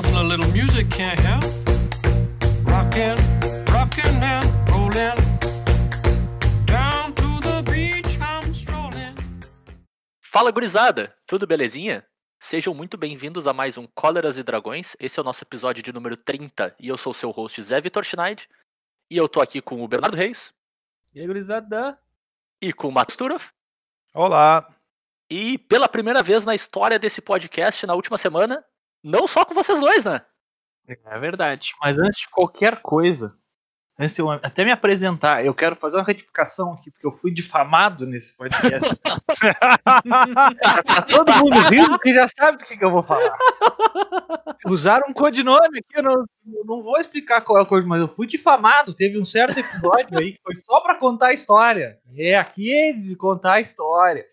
Shuffle a little music, can't help. Rockin', rockin' and rollin'. Down to the beach, I'm strolling. Fala gurizada, tudo belezinha? Sejam muito bem-vindos a mais um Cóleras e Dragões. Esse é o nosso episódio de número 30 e eu sou o seu host Zé Vitor Schneid. E eu tô aqui com o Bernardo Reis E aí, gurizada? e com o Matos Turov. Olá. E pela primeira vez na história desse podcast, na última semana, não só com vocês dois, né? É verdade. Mas antes de qualquer coisa, antes eu até me apresentar, eu quero fazer uma retificação aqui, porque eu fui difamado nesse podcast. tá todo mundo rindo que já sabe do que, que eu vou falar. Usaram um codinome aqui, eu não, eu não vou explicar qual é o codinome, mas eu fui difamado. Teve um certo episódio aí que foi só pra contar a história. É, aqui de contar a história.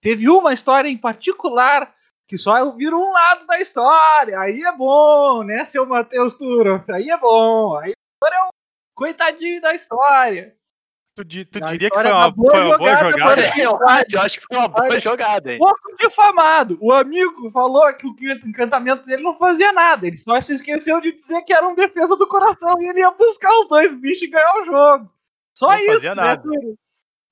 Teve uma história em particular que só eu viro um lado da história. Aí é bom, né, seu Matheus Turo? Aí é bom. Aí agora é um coitadinho da história. Tu, tu A diria que foi uma, da boa foi uma boa jogada, jogada? mano. Eu, acho- que foi uma boa jogada, hein? Pouco difamado. O amigo falou que o encantamento dele não fazia nada. Ele só se esqueceu de dizer que era um defesa do coração e ele ia buscar os dois bichos e ganhar o jogo. Só Não isso, fazia né, nada. Túlio?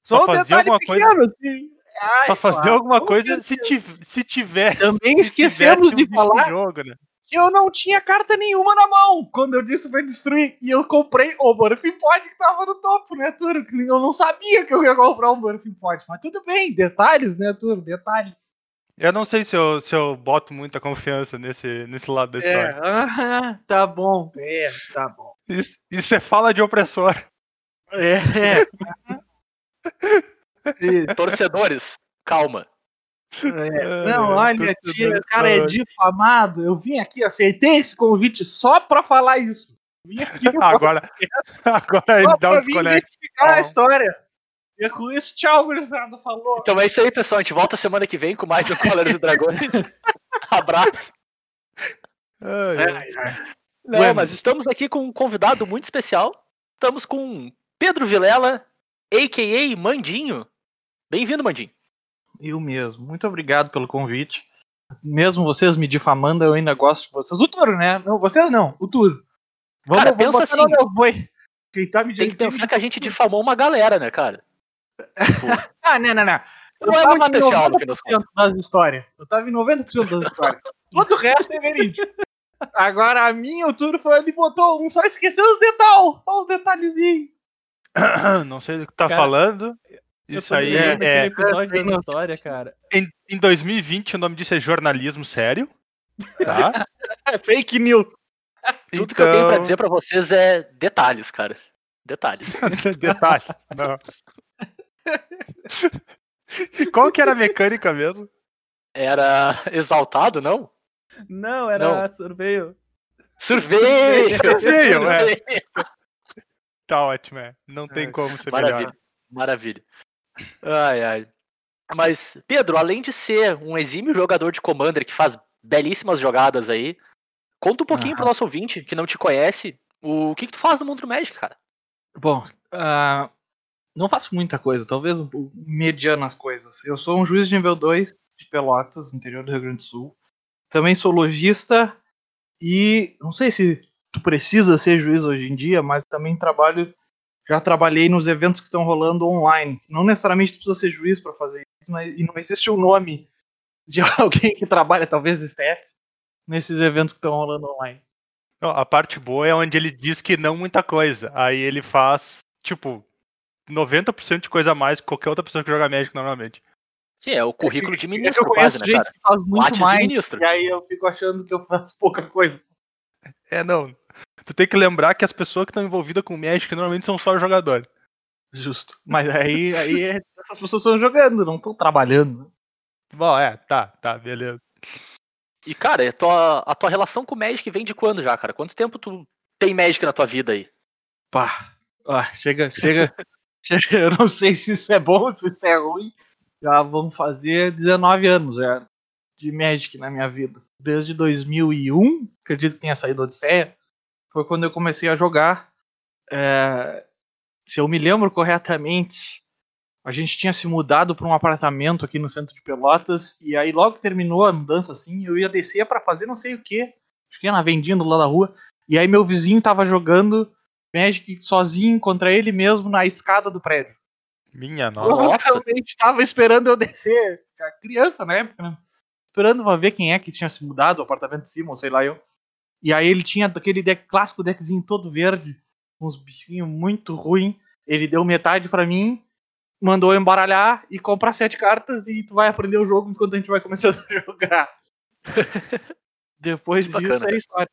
Só Só um fazia detalhe alguma coisa- pequeno, assim. Ai, Só fazer claro, alguma coisa se, tiv se tivesse. Também se esquecemos tivesse um de falar jogo, né? que eu não tinha carta nenhuma na mão quando eu disse vai destruir. E eu comprei o Morphin Pod que tava no topo, né? Que Eu não sabia que eu ia comprar um Morphin Pod. Mas tudo bem, detalhes, né, Túlio? Detalhes. Eu não sei se eu, se eu boto muita confiança nesse, nesse lado da É, história. ah, tá bom. É, tá bom. Isso, isso é fala de opressor. É, é. Torcedores, calma. É, Não, olha, torcedor tia, o cara é difamado. Eu vim aqui, aceitei esse convite só pra falar isso. Vim aqui Agora, agora ele dá um desconecto. a história. E é com isso, tchau, gurizada. Falou. Então é isso aí, pessoal. A gente volta semana que vem com mais um Cóleras e Dragões. Abraço. Ai, ai. Não, Bueno. mas estamos aqui com um convidado muito especial. Estamos com Pedro Vilela, a.k.a. Mandinho. Bem-vindo, Mandinho. Eu mesmo. Muito obrigado pelo convite. Mesmo vocês me difamando, eu ainda gosto de vocês. O Turo, né? Não, vocês não, o Turo. Vamos, Cara, vamos pensa assim. meu boi. Quem tá me Tem que pensar que a gente difamou uma galera, né, cara? Tipo, Ah, não, não, não. não é tava muito em especial no fim das contas. 90% das histórias. Eu tava em 90% das histórias. Todo o resto é verídico. Agora a minha, o Turo foi ele botou um, só esqueceu os detalhes, só os detalhezinhos. Não sei do que tá Cara, falando. Isso aí é, é- episódio é, da história, cara. em, em 2020 o nome disso é jornalismo sério. Tá? É fake news. Tudo que eu tenho pra Então- dizer pra vocês é detalhes, cara. Detalhes. Detalhe. Não. Qual que era a mecânica mesmo? Era exaltado, não? Não, era Não. sorveio. Sorveio! Sorveio, é. Tá ótimo, é. Não tem como ser Maravilha. melhor. Maravilha. Ai, ai. Mas, Pedro, além de ser um exímio jogador de Commander que faz belíssimas jogadas aí, conta um pouquinho pro Aham. nosso ouvinte que não te conhece o que, que tu faz no mundo do Magic, cara. Bom, ah, não faço muita coisa, talvez um pouco mediano as coisas. Eu sou um juiz de nível 2 de Pelotas, interior do Rio Grande do Sul. Também sou lojista e não sei se tu precisa ser juiz hoje em dia, mas também trabalho, já trabalhei nos eventos que estão rolando online. Não necessariamente tu precisa ser juiz para fazer isso, mas e não existe um nome de alguém que trabalha, talvez staff, nesses eventos que estão rolando online. Não, a parte boa é onde ele diz que não muita coisa. Aí ele faz, tipo, 90% de coisa a mais que qualquer outra pessoa que joga Magic normalmente. Sim, é o currículo de eu ministro conheço quase, né, gente cara? que faz muito Lattes de mais. ministro. E aí eu fico achando que eu faço pouca coisa. É, não. Tu tem que lembrar que as pessoas que estão envolvidas com Magic normalmente são só jogadores. Justo. Mas aí, aí é- essas pessoas estão jogando, não estão trabalhando. Bom, é, tá, tá, beleza. E, cara, a tua, a tua relação com o Magic vem de quando já, cara? Quanto tempo tu tem Magic na tua vida aí? Pá. Ó, chega, chega, chega. Eu não sei se isso é bom, se isso é ruim. Já vão fazer 19 anos já de Magic na minha vida. Desde 2001, acredito que tenha saído Odisseia, foi quando eu comecei a jogar. É, se eu me lembro corretamente, a gente tinha se mudado para um apartamento aqui no centro de Pelotas e aí logo que terminou a mudança assim, eu ia descer para fazer não sei o que Fiquei na vendinha do lado da rua. E aí meu vizinho tava jogando Magic sozinho contra ele mesmo na escada do prédio. Minha nossa. Nossa. Provavelmente tava esperando eu descer. A criança na época, né? Esperando pra ver quem é que tinha se mudado, o apartamento de cima, ou sei lá eu. E aí ele tinha aquele deck, clássico deckzinho todo verde, com uns bichinhos muito ruim. Ele deu metade pra mim, mandou eu embaralhar e comprar sete cartas e tu vai aprender o jogo enquanto a gente vai começando a jogar. Depois Que disso bacana, é história.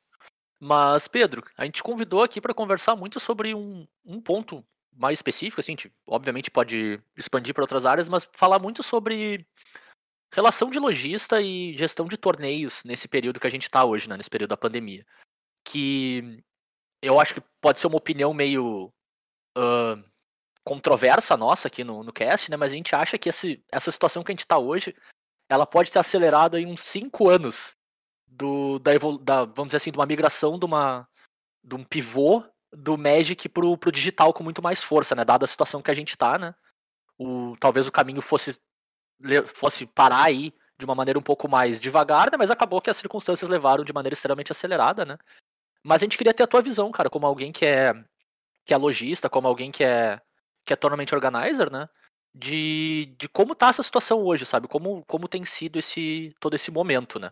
Mas, Pedro, a gente convidou aqui para conversar muito sobre um, um ponto mais específico, assim, a gente obviamente pode expandir para outras áreas, mas falar muito sobre relação de lojista e gestão de torneios nesse período que a gente está hoje, né, nesse período da pandemia. Que eu acho que pode ser uma opinião meio ah, controversa nossa aqui no, no cast, né, mas a gente acha que esse, essa situação que a gente está hoje, ela pode ter acelerado em uns cinco anos do, da, da, vamos dizer assim, de uma migração de, uma, de um pivô do Magic pro, pro digital com muito mais força, né? Dada a situação que a gente tá, né? O, talvez o caminho fosse, fosse parar aí de uma maneira um pouco mais devagar, né? Mas acabou que as circunstâncias levaram de maneira extremamente acelerada, né? Mas a gente queria ter a tua visão, cara, como alguém que é que é lojista, como alguém que é que é tournament organizer, né? De, de como tá essa situação hoje, sabe? Como, como tem sido esse todo esse momento, né?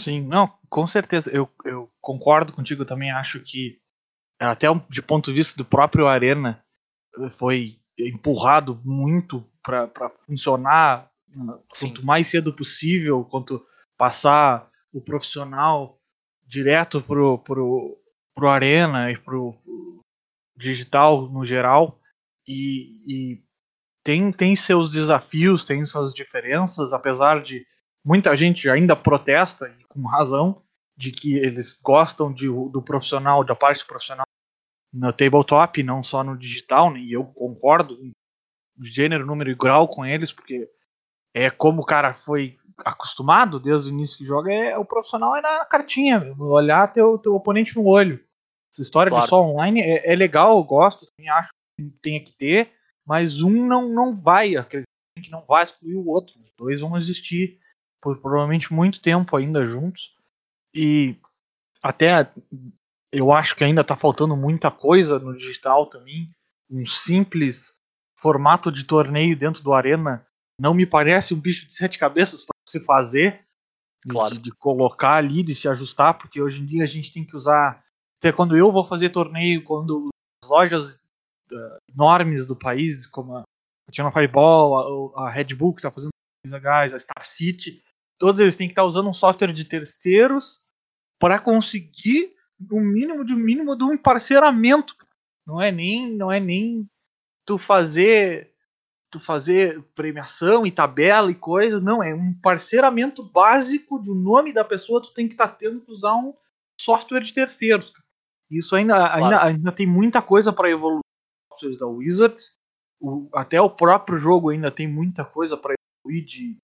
Sim, não, com certeza. Eu, eu concordo contigo, eu também acho que, até de ponto de vista do próprio Arena, foi empurrado muito para funcionar uh, Sim. quanto mais cedo possível, quanto passar o profissional direto pro, pro, pro Arena e pro, pro digital no geral. E, e tem, tem seus desafios, tem suas diferenças, apesar de muita gente ainda protesta, e com razão, de que eles gostam de, do profissional, da parte profissional no tabletop, não só no digital, né, e eu concordo em gênero, número e grau com eles, porque é como o cara foi acostumado desde o início que joga, é o profissional é na cartinha, olhar teu, teu oponente no olho. Essa história Claro. de só online é, é legal, eu gosto, também acho que tem que ter, mas um não, não vai, acredito que não vai excluir o outro. Os dois vão existir por provavelmente muito tempo ainda juntos. E até eu acho que ainda está faltando muita coisa no digital também. Um simples formato de torneio dentro do Arena não me parece um bicho de sete cabeças para se fazer. de- Claro. De, de colocar ali, de se ajustar, porque hoje em dia a gente tem que usar. Até quando eu vou fazer torneio, quando as lojas eh, enormes do país, como a Channel Fireball, a, a Red Bull que está fazendo legais, a Star City, todos eles têm que estar usando um software de terceiros para conseguir o mínimo de mínimo de um parceiramento. Não é nem, não é nem tu fazer tu fazer premiação e tabela e coisa, não, é um parceiramento básico do nome da pessoa, tu tem que estar tendo que usar um software de terceiros. Isso ainda, ainda, ainda tem muita coisa para evoluir softwares da Wizards. O- até o próprio jogo ainda tem muita coisa para evoluir de,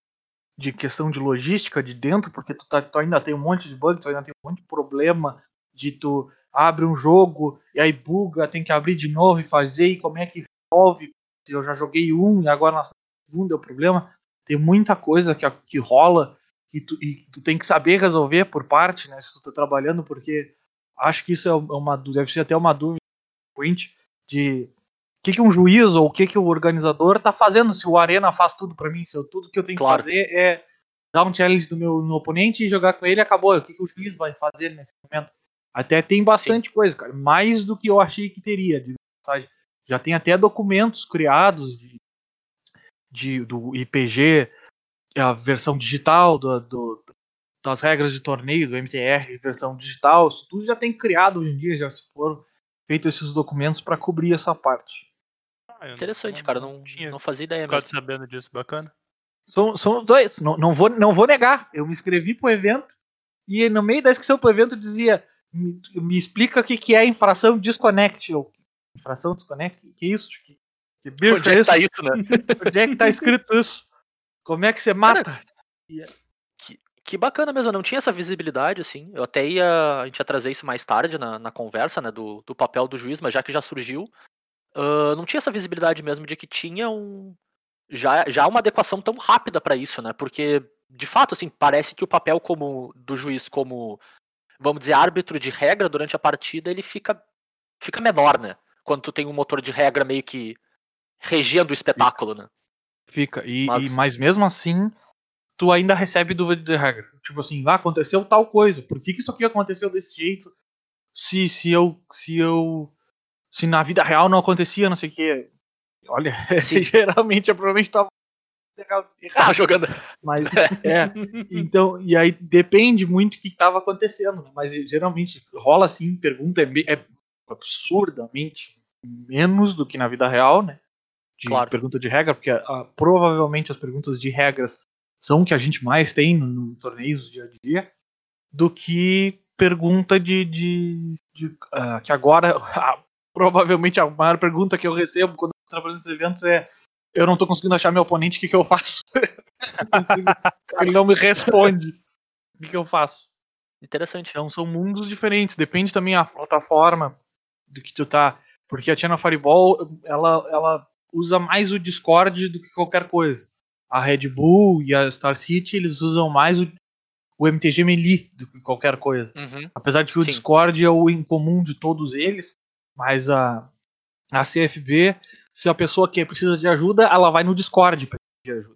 de questão de logística de dentro, porque tu, tá- tu ainda tem um monte de bug, tu ainda tem um monte de problema de tu abre um jogo e aí buga, tem que abrir de novo e fazer, e como é que resolve? Se eu já joguei um e agora na segunda é o problema. Tem muita coisa que, que rola que tu, e tu tem que saber resolver por parte, né? Se tu tá trabalhando, porque acho que isso é uma dú- deve ser até uma dúvida frequente de o que, que um juiz ou o que, que o organizador tá fazendo se o Arena faz tudo para mim, se eu, tudo que eu tenho Claro. que fazer é dar um challenge do meu no oponente e jogar com ele e acabou. O que, que o juiz vai fazer nesse momento? Até tem bastante coisa, cara. Mais do que eu achei que teria. de passagem. Já tem até documentos criados de, de- do IPG, a versão digital do, do- das regras de torneio do MTR, versão digital. Isso tudo já tem criado hoje em dia, já se foram feitos esses documentos para cobrir essa parte. Ah, eu não- Interessante, cara. Não, tinha não fazia ideia mesmo. sabendo disso, bacana. São, são dois, não, não, vou, não vou negar. Eu me inscrevi pro evento e no meio da inscrição pro evento dizia: me, me explica o que, que é infração disconnect. Eu, infração disconnect? Que isso? Que, que bicho Onde é que isso? tá isso, né? Onde é que tá escrito isso? Como é que você mata? Que bacana mesmo, eu não tinha essa visibilidade, assim. Eu até ia. A gente ia trazer isso mais tarde na, na conversa, né? Do, do papel do juiz, mas já que já surgiu, ah, não tinha essa visibilidade mesmo de que tinha um. Já, já uma adequação tão rápida para isso, né? Porque, de fato, assim, parece que o papel como do juiz como vamos dizer, árbitro de regra durante a partida, ele fica, fica menor, né? Quando tu tem um motor de regra meio que regendo o espetáculo, né? Fica. E, Mas- e- mas mesmo assim, tu ainda recebe dúvida de regra. Tipo assim, ah, aconteceu tal coisa. Por que, que isso aqui aconteceu desse jeito? Se, se eu. Se eu. Se na vida real não acontecia, não sei o quê. Olha, geralmente eu provavelmente tava jogando. Mas é. Então, e aí depende muito do que estava acontecendo, né? Mas geralmente rola assim, pergunta é, é absurdamente menos do que na vida real, né? De Claro. pergunta de regra, porque ah, provavelmente as perguntas de regras são o que a gente mais tem no, no torneios dia a dia, do que pergunta de. de, de, ah, que agora, ah, provavelmente a maior pergunta que eu recebo quando eu tô trabalhando nesses eventos é eu não tô conseguindo achar meu oponente, o que, que eu faço? Ele não me responde. O que, que eu faço? Interessante. Então são mundos diferentes. Depende também a plataforma do que tu tá. Porque a China Fireball, ela, ela usa mais o Discord do que qualquer coisa. A Red Bull e a Star City, eles usam mais o, o MTG Melee do que qualquer coisa. Uhum. Apesar de que o Sim. Discord é o em comum de todos eles, mas a, a CFB, se a pessoa que precisa de ajuda, ela vai no Discord pra pedir ajuda.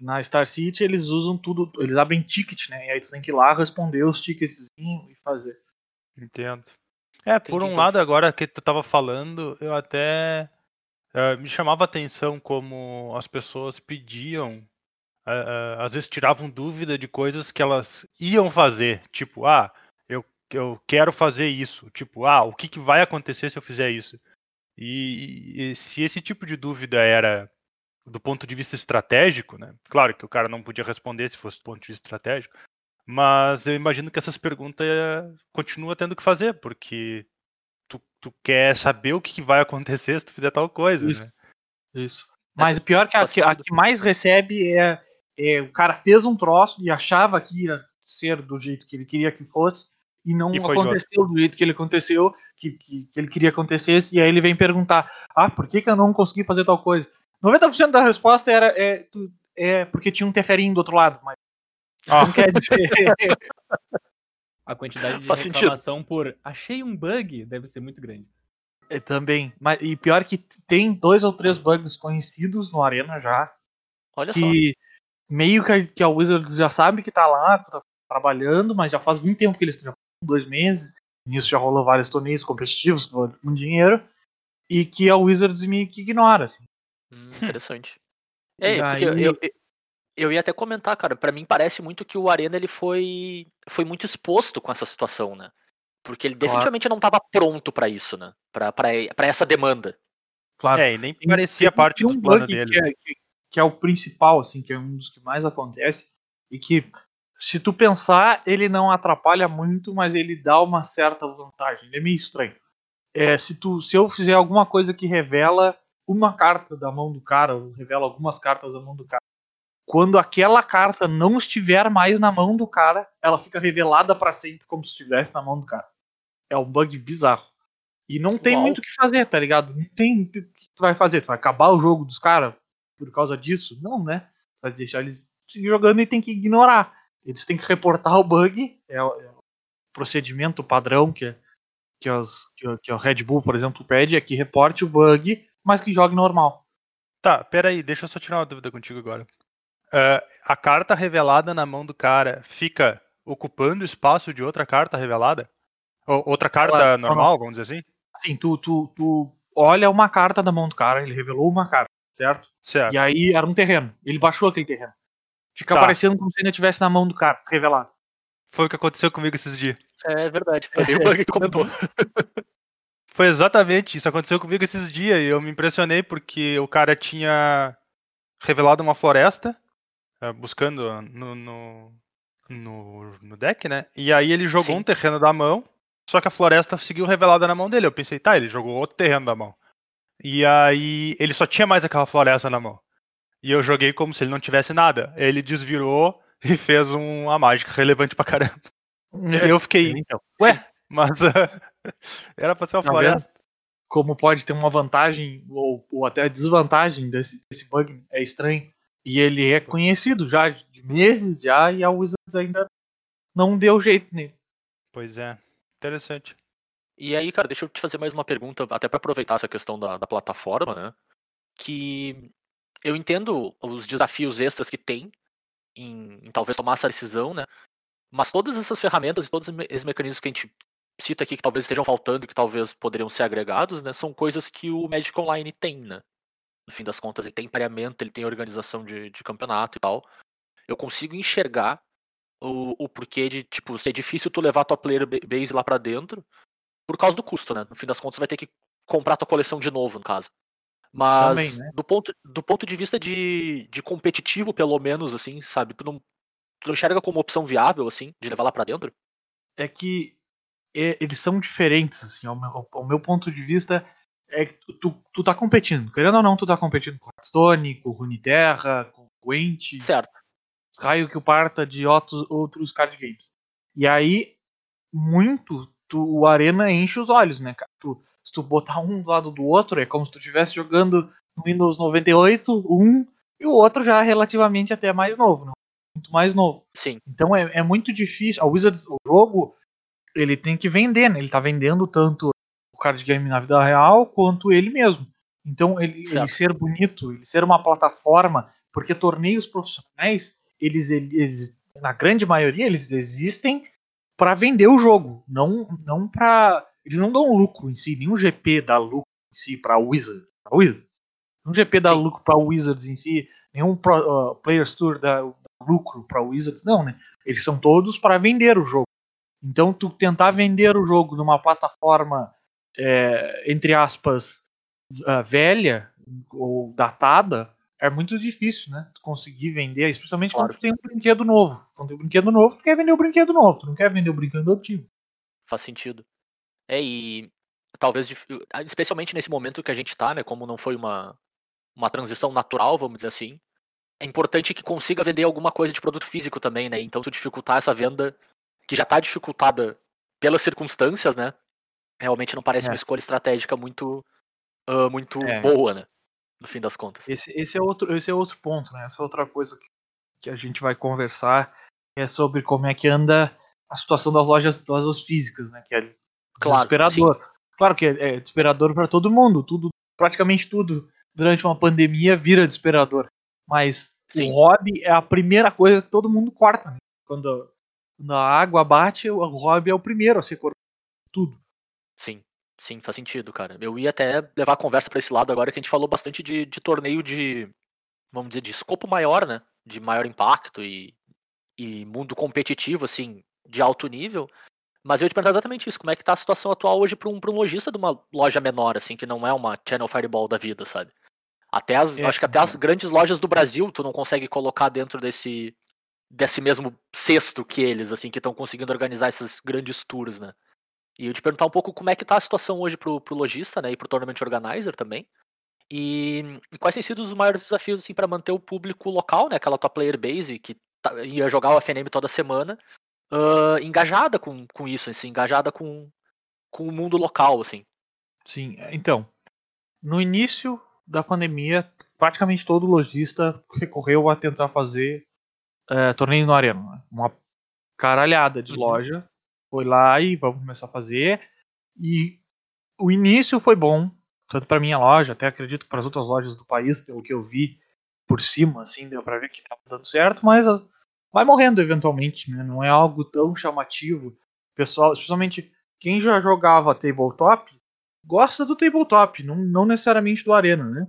Na Star City eles usam tudo, eles abrem ticket, né? E aí tu tem que ir lá responder os tickets e fazer. Entendo. É, por um então. lado, agora que tu tava falando, eu até eh, me chamava a atenção como as pessoas pediam, eh, eh, às vezes tiravam dúvida de coisas que elas iam fazer, tipo, ah, eu, eu quero fazer isso, tipo, ah, o que, que vai acontecer se eu fizer isso? E, e se esse tipo de dúvida era do ponto de vista estratégico, né? Claro que o cara não podia responder se fosse do ponto de vista estratégico, mas eu imagino que essas perguntas eh, continua tendo que fazer, porque tu, tu quer saber o que, vai acontecer se tu fizer tal coisa, Isso. né? Isso. Mas pior que a, que a que mais recebe é, é o cara fez um troço e achava que ia ser do jeito que ele queria que fosse e não E aconteceu do jeito que ele aconteceu, que, que, que ele queria que acontecesse, e aí ele vem perguntar: ah, por que, que eu não consegui fazer tal coisa? 90% da resposta era é, é porque tinha um teferinho do outro lado, mas Ah. não quer dizer. A quantidade de Faz sentido. reclamação por achei um bug deve ser muito grande. É, também. Mas, e pior que tem dois ou três bugs conhecidos no Arena já, Olha só. que meio que a, que a Wizards já sabe que tá lá, tá trabalhando, mas já faz muito tempo que eles estão dois meses. Nisso já rolou vários torneios competitivos com dinheiro. E que a Wizards meio que ignora. assim. Hum, interessante. É, porque aí- eu, eu, eu ia até comentar, cara, pra mim parece muito que o Arena ele foi foi muito exposto com essa situação, né? Porque ele Claro. definitivamente não estava pronto pra isso, né? Pra essa demanda. Claro. É, e nem parecia tem- parte tem do um plano bug dele. Que é, que- que é o principal, assim, que é um dos que mais acontece. E que, se tu pensar, ele não atrapalha muito, mas ele dá uma certa vantagem. Ele é meio estranho. É, se, tu, se eu fizer alguma coisa que revela uma carta da mão do cara, ou revela algumas cartas da mão do cara, quando aquela carta não estiver mais na mão do cara, ela fica revelada pra sempre como se estivesse na mão do cara. É um bug bizarro. E não tem Uau. muito o que fazer, tá ligado? Não tem o que tu vai fazer. Tu vai acabar o jogo dos caras por causa disso? Não, né? Vai deixar eles jogando e tem que ignorar. Eles têm que reportar o bug, é o, é o procedimento padrão que, que, os, que, que o Red Bull, por exemplo, pede, é que reporte o bug, mas que jogue normal. Tá, peraí, deixa eu só tirar uma dúvida contigo agora. Ah, a carta revelada na mão do cara fica ocupando o espaço de outra carta revelada? Ou outra carta Ela- normal, vamos dizer assim? Assim, tu, tu, tu olha uma carta da mão do cara, ele revelou uma carta, certo? Certo. E aí era um terreno. Ele baixou aquele terreno. Fica Tá. parecendo como se ainda estivesse na mão do cara, revelado. Foi o que aconteceu comigo esses dias. É verdade. Foi o bug que tu comentou. Foi exatamente, isso aconteceu comigo esses dias e eu me impressionei porque o cara tinha revelado uma floresta, buscando no, no, no, no deck, né? E aí ele jogou Sim. um terreno da mão, só que a floresta seguiu revelada na mão dele. Eu pensei, tá, ele jogou outro terreno da mão. E aí ele só tinha mais aquela floresta na mão. E eu joguei como se ele não tivesse nada. Ele desvirou e fez um, uma mágica relevante pra caramba. E eu fiquei, Então, ué, mas era pra ser uma Tá floresta. como pode ter uma vantagem ou, ou até desvantagem desse, desse bug é estranho. E ele é conhecido já de meses já e a Wizards ainda não deu jeito nele. Pois é. Interessante. E aí, cara, deixa eu te fazer mais uma pergunta, até pra aproveitar essa questão da, da plataforma, né? Que eu entendo os desafios extras que tem em, em talvez tomar essa decisão, né? Mas todas essas ferramentas e todos esses mecanismos que a gente cita aqui que talvez estejam faltando e que talvez poderiam ser agregados, né? São coisas que o Magic Online tem, né? No fim das contas, ele tem pareamento, ele tem organização de, de campeonato e tal. Eu consigo enxergar o, o porquê de, tipo, ser difícil tu levar tua player ba- base lá pra dentro por causa do custo, né? No fim das contas, vai ter que comprar tua coleção de novo, no caso. Mas Também, né? do, ponto, do ponto de vista de, de competitivo, pelo menos, assim, sabe? Tu não, tu não enxerga como opção viável, assim, de levar lá pra dentro? é que é, eles são diferentes, assim, ao meu, ao meu ponto de vista, é que tu, tu, tá competindo. Querendo ou não, tu tá competindo com Hearthstone, com Runeterra, com Gwent, Certo. raio que o parta de outros, outros card games. E aí, muito, tu, o Arena enche os olhos, né, cara? Tu, se tu botar um do lado do outro, é como se tu estivesse jogando no Windows 98, um, e o outro já relativamente até mais novo, né? Muito mais novo. Sim, Então é, é muito difícil. A Wizards, o jogo, ele tem que vender, né? Ele tá vendendo tanto o card game na vida real quanto ele mesmo. Então ele, ele ser bonito, ele ser uma plataforma, porque torneios profissionais, eles, eles na grande maioria, eles existem para vender o jogo, não não para eles não dão lucro em si, nenhum GP dá lucro em si para Wizards, pra Wizards. Nenhum GP dá Sim. lucro para Wizards em si, nenhum Pro, uh, Players Tour dá, dá lucro para Wizards, não, né? Eles são todos para vender o jogo. Então, tu tentar vender o jogo numa plataforma, é, entre aspas, ah, velha ou datada, é muito difícil, né? Tu conseguir vender, especialmente Claro. quando tu tem um brinquedo novo. Quando tem um brinquedo novo, tu quer vender o brinquedo novo, tu não quer vender o brinquedo antigo. faz sentido. É, e talvez, dif- especialmente nesse momento que a gente tá, né, como não foi uma, uma transição natural, vamos dizer assim, é importante que consiga vender alguma coisa de produto físico também, né, então tu dificultar essa venda, que já tá dificultada pelas circunstâncias, né, realmente não parece É. uma escolha estratégica muito, ah, muito É. boa, né, no fim das contas. Esse, esse, é, outro, esse é outro ponto, né? Essa é outra coisa que, que a gente vai conversar é sobre como é que anda a situação das lojas, das lojas físicas, né? Que é Claro, desesperador. Claro que é, é desesperador para todo mundo, tudo, praticamente tudo durante uma pandemia vira desesperador. Mas Sim. o hobby é a primeira coisa que todo mundo corta. Né? Quando, quando a água bate, o hobby é o primeiro a ser cortado. Tudo. Sim, sim, faz sentido, cara. Eu ia até levar a conversa pra esse lado agora que a gente falou bastante de, de torneio de, vamos dizer, de escopo maior, né? De maior impacto e, e mundo competitivo, assim, de alto nível. Mas eu ia te perguntar exatamente isso, como é que tá a situação atual hoje pra um, pra um lojista de uma loja menor, assim, que não é uma Channel Fireball da vida, sabe? Até as, É. acho que até as grandes lojas do Brasil tu não consegue colocar dentro desse desse mesmo cesto que eles, assim, que estão conseguindo organizar esses grandes tours, né? E eu te perguntar um pouco como é que tá a situação hoje pro, pro lojista, né, e pro tournament organizer também. E, e quais têm sido os maiores desafios assim para manter o público local, né, aquela tua player base que tá- ia jogar o FNM toda semana, ah, engajada com, com isso, assim, engajada com, com o mundo local, assim. Sim, é, então, no início da pandemia, praticamente todo lojista recorreu a tentar fazer é, torneio no Arena. né? Uma caralhada de Uhum. loja foi lá e vamos começar a fazer. E o início foi bom, tanto para minha loja, até acredito para as outras lojas do país, pelo que eu vi por cima, assim, deu para ver que estava dando certo, mas ah, vai morrendo eventualmente, né? Não é algo tão chamativo. Pessoal, especialmente quem já jogava tabletop, gosta do tabletop, não, não necessariamente do Arena, né?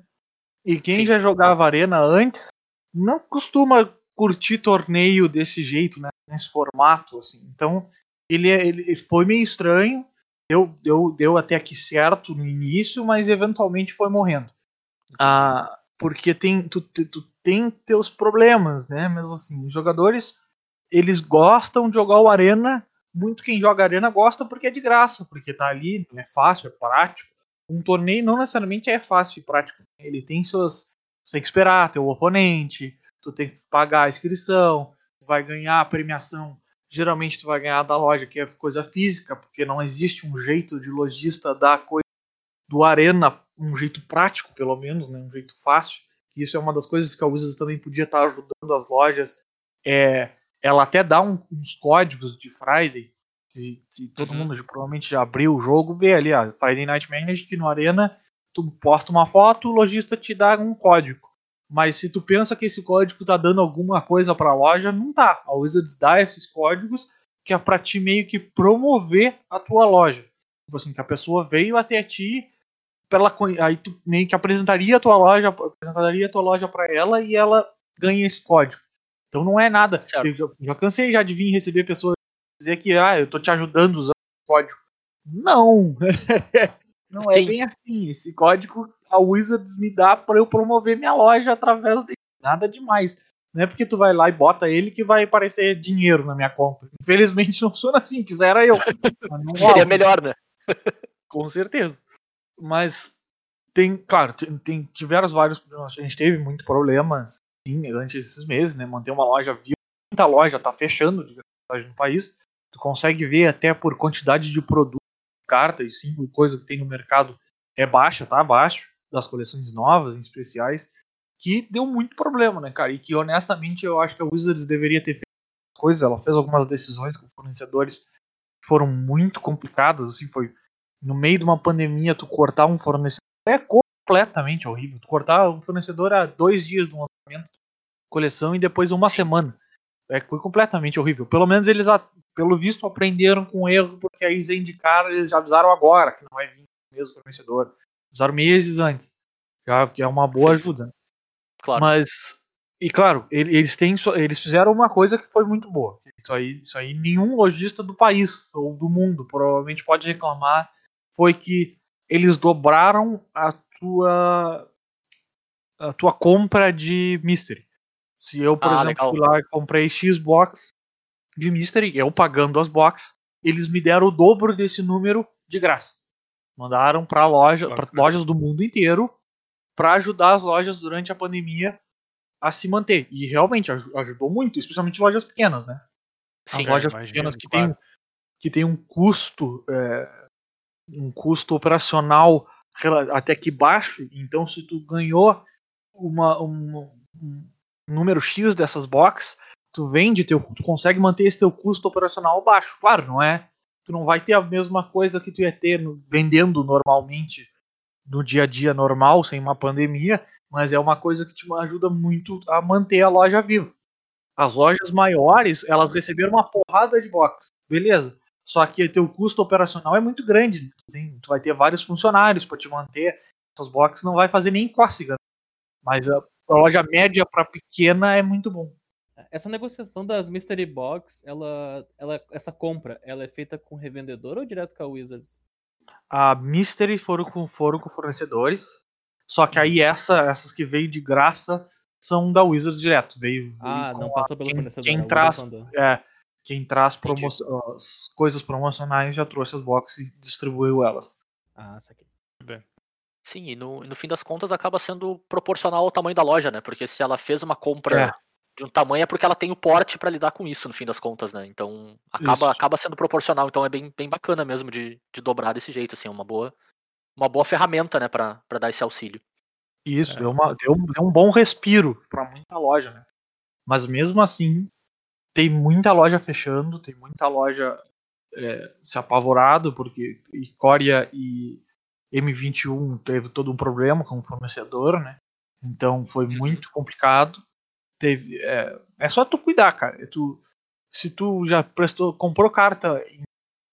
E quem Sim. já jogava Arena antes não costuma curtir torneio desse jeito, né? Nesse formato, assim. Então, ele, é- ele ele foi meio estranho, deu, deu, deu até aqui certo no início, mas eventualmente foi morrendo. Ah, porque tem, tu, tu, tu tem teus problemas, né? Mesmo assim, os jogadores, eles gostam de jogar o Arena, muito quem joga Arena gosta porque é de graça, porque tá ali, é fácil, é prático. Um torneio não necessariamente é fácil e prático. Ele tem suas. Tu tem que esperar teu oponente, tu tem que pagar a inscrição, tu vai ganhar a premiação. Geralmente tu vai ganhar da loja, que é coisa física, porque não existe um jeito de lojista dar coisa do Arena, um jeito prático, pelo menos, né? um jeito fácil. E isso é uma das coisas que a Wizards também podia estar ajudando as lojas. É, ela até dá um- uns códigos de Friday, Se, se todo Uhum. mundo provavelmente já abriu o jogo, vê ali, ó, Friday Night Magic no Arena, tu posta uma foto, o lojista te dá um código. Mas se tu pensa que esse código tá dando alguma coisa pra loja, não tá. A Wizards dá esses códigos que é pra ti meio que promover a tua loja. Tipo assim, que a pessoa veio até ti, aí tu meio que apresentaria a tua loja, apresentaria a tua loja pra ela e ela ganha esse código. Então não é nada. Já, já cansei já de vir receber pessoas dizer que ah, eu tô te ajudando usando o código. Não! não é Sim. bem assim. Esse código a Wizards me dá pra eu promover minha loja através dele. Nada demais. Não é porque tu vai lá e bota ele que vai aparecer dinheiro na minha conta. Infelizmente não funciona assim, quisera eu. Seria melhor, né? Com certeza. Mas tem, claro, tem, tem tiveram vários problemas. A gente teve muito problema, sim, antes desses meses, né? Manter uma loja viva. Muita loja tá fechando diga-se de passagem, no país. Tu consegue ver até por quantidade de produtos, cartas e sim, coisa que tem no mercado é baixa, tá abaixo das coleções novas, em especiais, que deu muito problema, né, cara? E que honestamente eu acho que a Wizards deveria ter feito coisas. Ela fez algumas decisões com fornecedores que foram muito complicadas, assim, foi no meio de uma pandemia, tu cortar um fornecedor é completamente horrível. Tu cortar um fornecedor a dois dias do lançamento, coleção, e depois uma semana. É, foi completamente horrível. Pelo menos eles, pelo visto, aprenderam com o erro, porque aí Zendikar eles já avisaram agora que não vai vir o mesmo fornecedor. Avisaram meses antes. Já, que é uma boa ajuda. Claro. Mas, e claro, ele- eles têm, eles fizeram uma coisa que foi muito boa. Isso aí, isso aí nenhum lojista do país ou do mundo provavelmente pode reclamar. Foi que eles dobraram a tua a tua compra de mystery. Se eu, por Ah, exemplo, legal. fui lá e comprei X box de mystery, eu pagando as boxes, eles me deram o dobro desse número de graça. Mandaram para loja, lojas do mundo inteiro para ajudar as lojas durante a pandemia a se manter. E realmente aju- ajudou muito, especialmente lojas pequenas, né? Sim, As lojas imagino, pequenas que claro. tem que tem um custo é, um custo operacional até que baixo. Então, se tu ganhou uma, um, um número X dessas boxes, tu vende, teu, tu consegue manter esse teu custo operacional baixo. Claro, não é? Tu não vai ter a mesma coisa que tu ia ter no- vendendo normalmente no dia a dia normal, sem uma pandemia, mas é uma coisa que te ajuda muito a manter a loja viva. As lojas maiores, elas receberam uma porrada de box, beleza. Só que teu custo operacional é muito grande. Tem- tu vai ter vários funcionários para te manter. Essas boxes não vai fazer nem cócega. Mas a, a loja média para pequena é muito bom. Essa negociação das Mystery Box, ela, ela, essa compra, ela é feita com revendedor ou direto com a Wizards? A Mystery foram com, foram com fornecedores. Só que aí essa, essas que veio de graça são da Wizard direto. Veio, veio Ah, não a- passou pelo quem, fornecedor. quem a Wizards traz, é, quem traz promo- as coisas promocionais já trouxe as boxes e distribuiu elas. Ah, saquei. Sim, e no, e no fim das contas acaba sendo proporcional ao tamanho da loja, né? Porque se ela fez uma compra É. de um tamanho é porque ela tem o porte pra lidar com isso, no fim das contas, né? Então acaba, Isso. acaba sendo proporcional. Então é bem, bem bacana mesmo de, de dobrar desse jeito, assim, é uma boa, uma boa ferramenta, né, pra, pra dar esse auxílio. Isso, É. deu, uma, deu, um- deu um bom respiro para muita loja, né? Mas mesmo assim, tem muita loja fechando, tem muita loja é, se apavorado, porque Icória e M21 teve todo um problema com o fornecedor, né? Então foi Uhum. muito complicado. Teve, é, é só tu cuidar, cara. Tu, se tu já prestou, comprou carta em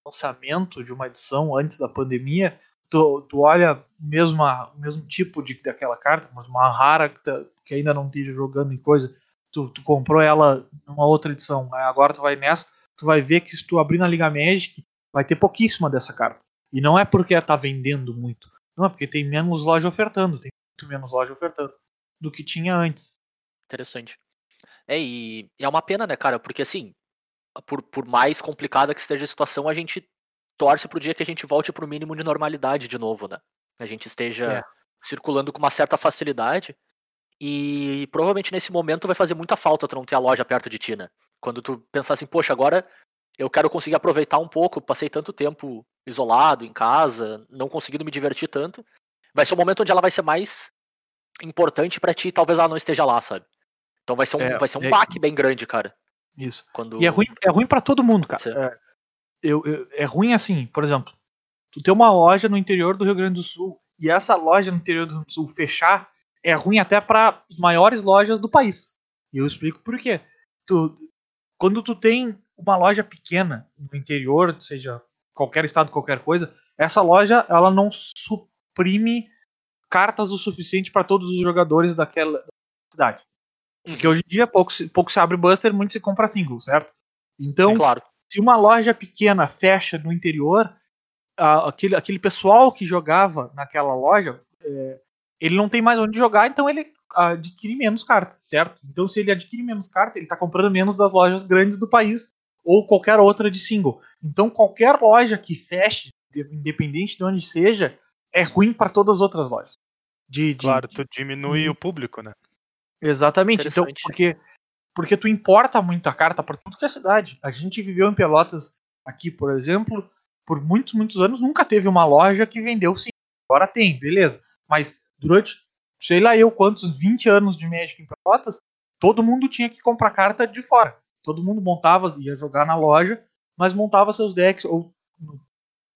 lançamento de uma edição antes da pandemia, tu, tu olha o mesmo tipo de daquela carta, mas uma rara que, tá- que ainda não esteja jogando em coisa, tu, tu comprou ela numa outra edição, aí agora tu vai nessa, tu vai ver que se tu abrir na Liga Magic, vai ter pouquíssima dessa carta. E não é porque ela tá vendendo muito, não é porque tem menos loja ofertando, tem muito menos loja ofertando do que tinha antes. Interessante. É, e, e é uma pena, né, cara? Porque assim, por, por mais complicada que esteja a situação, a gente torce pro dia que a gente volte pro mínimo de normalidade de novo, né? A gente esteja É. circulando com uma certa facilidade. E provavelmente nesse momento vai fazer muita falta tu não ter a loja perto de ti, né? Quando tu pensar assim, poxa, agora eu quero conseguir aproveitar um pouco, passei tanto tempo isolado em casa, não conseguindo me divertir tanto. Vai ser o momento onde ela vai ser mais importante pra ti, talvez ela não esteja lá, sabe? Então vai ser um, É, vai ser um é- baque bem grande, cara. Isso. Quando... E é ruim, é ruim para todo mundo, cara. É, eu, eu- é ruim assim, por exemplo, tu tem uma loja no interior do Rio Grande do Sul e essa loja no interior do Rio Grande do Sul fechar é ruim até para as maiores lojas do país. E eu explico por quê. Tu, quando tu tem uma loja pequena no interior, seja qualquer estado, qualquer coisa, essa loja ela não suprime cartas o suficiente para todos os jogadores daquela cidade. Porque hoje em dia pouco se, pouco se abre Buster, muito se compra single, certo? Então, Claro. se uma loja pequena fecha no interior, a- aquele, aquele pessoal que jogava naquela loja, é, ele não tem mais onde jogar, então ele adquire menos carta, certo? Então, se ele adquire menos carta, ele está comprando menos das lojas grandes do país ou qualquer outra de single. Então, qualquer loja que feche, de- independente de onde seja, é ruim para todas as outras lojas. De, de- Claro, tu diminui o público, né? Exatamente. Então, porque, porque tu importa muita carta para tudo que é cidade. A gente viveu em Pelotas aqui, por exemplo, por muitos, muitos anos, nunca teve uma loja que vendeu sim. Agora tem, beleza. Mas durante, sei lá eu quantos, 20 anos de Magic em Pelotas, todo mundo tinha que comprar carta de fora. Todo mundo montava, ia jogar na loja, mas montava seus decks, ou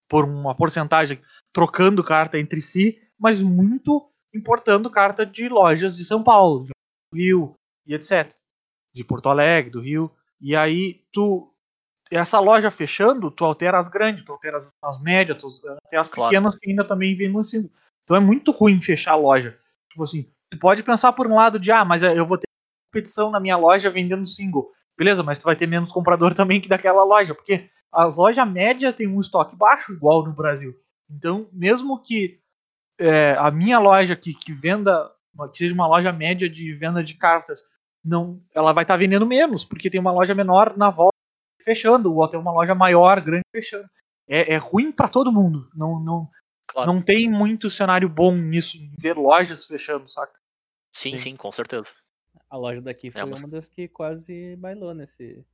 por uma porcentagem, trocando carta entre si, mas muito importando carta de lojas de São Paulo, do Rio e etc. De Porto Alegre, do Rio. E aí tu. Essa loja fechando, tu altera as grandes, tu altera as, as médias, tu altera as Claro. pequenas que ainda também vêm no single. Então é muito ruim fechar a loja. Tipo assim, tu pode pensar por um lado de, ah, mas eu vou ter competição na minha loja vendendo single. Beleza, mas tu vai ter menos comprador também que daquela loja, porque as lojas médias têm um estoque baixo igual no Brasil. Então, mesmo que é, a minha loja que, que venda, que seja uma loja média de venda de cartas, não, ela vai estar vendendo menos, porque tem uma loja menor na volta fechando, ou tem uma loja maior, grande fechando. É, é ruim para todo mundo. Não, não, Claro. não tem muito cenário bom nisso, ver lojas fechando, saca? Sim, Sim. sim, com certeza. A loja daqui foi mas- uma das que quase bailou nesse,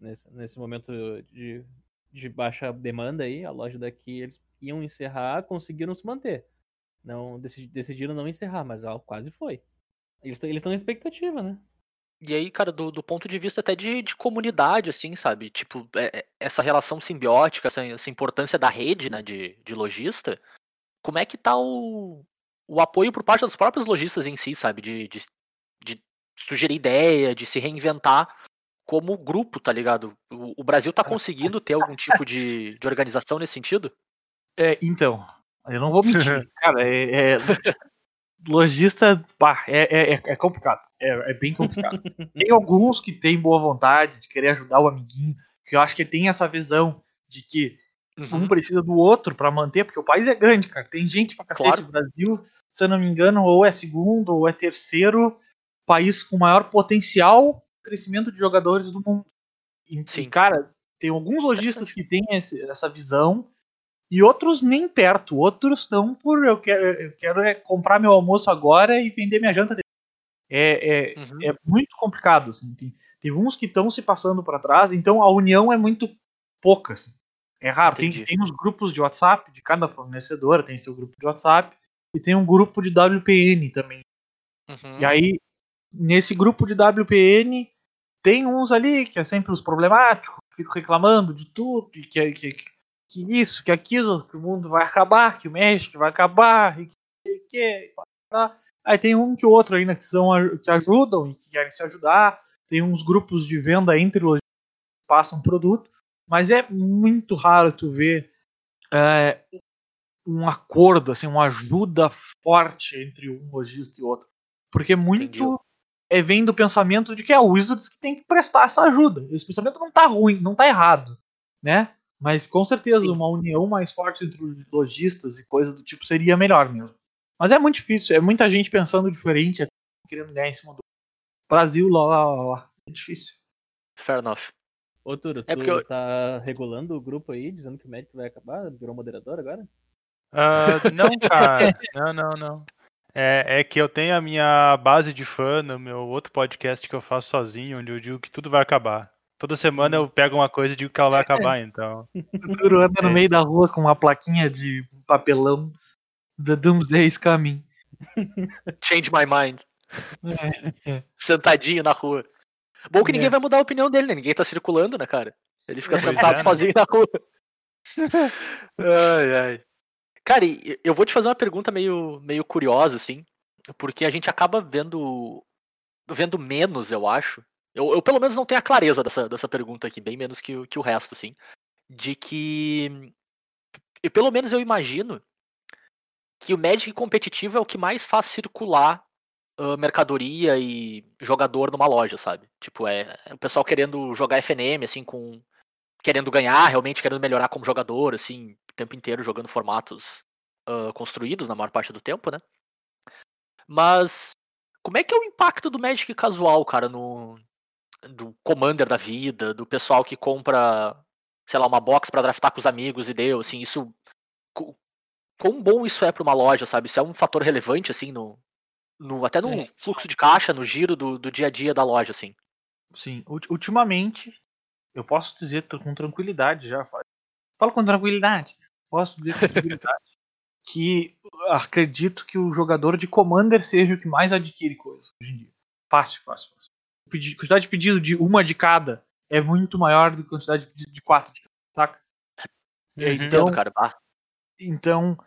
nesse, nesse momento de, de baixa demanda aí. A loja daqui eles iam encerrar, conseguiram se manter. Não decidi- decidiram não encerrar, mas ó, quase foi. Eles estão na expectativa, né? E aí, cara, do, do ponto de vista até de, de comunidade, assim, sabe? Tipo, é- é- essa relação simbiótica, essa, essa importância da rede, né, de, de lojista, como é que tá o, o apoio por parte dos próprios lojistas em si, sabe? De, de, de sugerir ideia, de se reinventar como grupo, tá ligado? O, o Brasil tá conseguindo ter algum tipo de, de organização nesse sentido? É, então, eu não vou mentir, cara, é, é- lojista, pá, é, é, é complicado, é, é bem complicado. tem alguns que têm boa vontade de querer ajudar o amiguinho, que eu acho que tem essa visão de que um precisa do outro pra manter, porque o país é grande, cara. Tem gente pra cacete. Claro. O Brasil, se eu não me engano, ou é segundo ou é terceiro país com maior potencial de crescimento de jogadores do mundo. E, Sim. e, cara, tem alguns lojistas que têm esse- essa visão e outros nem perto. Outros estão por eu quero, eu quero é comprar meu almoço agora e vender minha janta. depois. É, é, Uhum. é muito complicado, assim. Tem, tem uns que estão se passando para trás, então a união é muito pouca. assim. É raro. Tem, tem os grupos de WhatsApp de cada fornecedora, tem seu grupo de WhatsApp e tem um grupo de WPN também. Uhum. E aí, nesse grupo de WPN, tem uns ali que é sempre os problemáticos, que ficam reclamando de tudo, e que, que, que isso, que aquilo, que o mundo vai acabar, que o México vai acabar, e que, que, que. Aí tem um que o outro ainda que, são, que ajudam e que querem se ajudar. Tem uns grupos de venda entre lojistas que passam produto, mas é muito raro tu ver é, um acordo, assim, uma ajuda forte entre um lojista e outro. Porque muito Entendi. é vem do pensamento de que é o Wizards que tem que prestar essa ajuda. Esse pensamento não tá ruim, não tá errado, né? Mas com certeza Sim. uma união mais forte entre os lojistas e coisas do tipo seria melhor mesmo. Mas é muito difícil, é muita gente pensando diferente, querendo ganhar em cima do Brasil, lá, lá, lá, lá. É difícil. Fair enough. Ô, Turo, É tu eu- tá regulando o grupo aí, dizendo que o Magic vai acabar? Virou moderador agora? Ah, não, cara. Não, não, não. É, é que eu tenho a minha base de fã no meu outro podcast que eu faço sozinho, onde eu digo que tudo vai acabar. Toda semana eu pego uma coisa e digo que ela vai acabar, então. O Turo anda no É. meio da rua com uma plaquinha de papelão The Doomsday is coming. Change my mind. É, é. Sentadinho na rua. Bom que ninguém É. vai mudar a opinião dele, né? Ninguém tá circulando, né, cara? Ele fica sentado é, né? sozinho na rua. ai, ai. Cara, eu vou te fazer uma pergunta meio, meio curiosa, assim, porque a gente acaba vendo vendo menos, eu acho. Eu, eu pelo menos não tenho a clareza dessa, dessa pergunta aqui, bem menos que, o- que o resto, assim. De que. E pelo menos eu imagino que o Magic competitivo é o que mais faz circular ah, mercadoria e jogador numa loja, sabe? Tipo, é, é o pessoal querendo jogar FNM, assim, com. Querendo ganhar, realmente querendo melhorar como jogador, assim, o tempo inteiro jogando formatos ah, construídos na maior parte do tempo, né? Mas como é que é o impacto do Magic casual, cara, no do Commander da vida, do pessoal que compra, sei lá, uma box pra draftar com os amigos e deu, assim, isso quão bom isso é pra uma loja, sabe? Isso é um fator relevante assim no, no até no É. fluxo de caixa, no giro do, do dia a dia da loja, assim. Sim, ulti- ultimamente, eu posso dizer com tranquilidade já, falo falo com tranquilidade, posso dizer com tranquilidade que acredito que o jogador de Commander seja o que mais adquire coisa hoje em dia. Fácil, fácil, fácil. A pedi- quantidade de pedido de uma de cada é muito maior do que a quantidade de pedido de quatro de cada, saca? Uhum. Então, Entendo, cara. Ah, Então,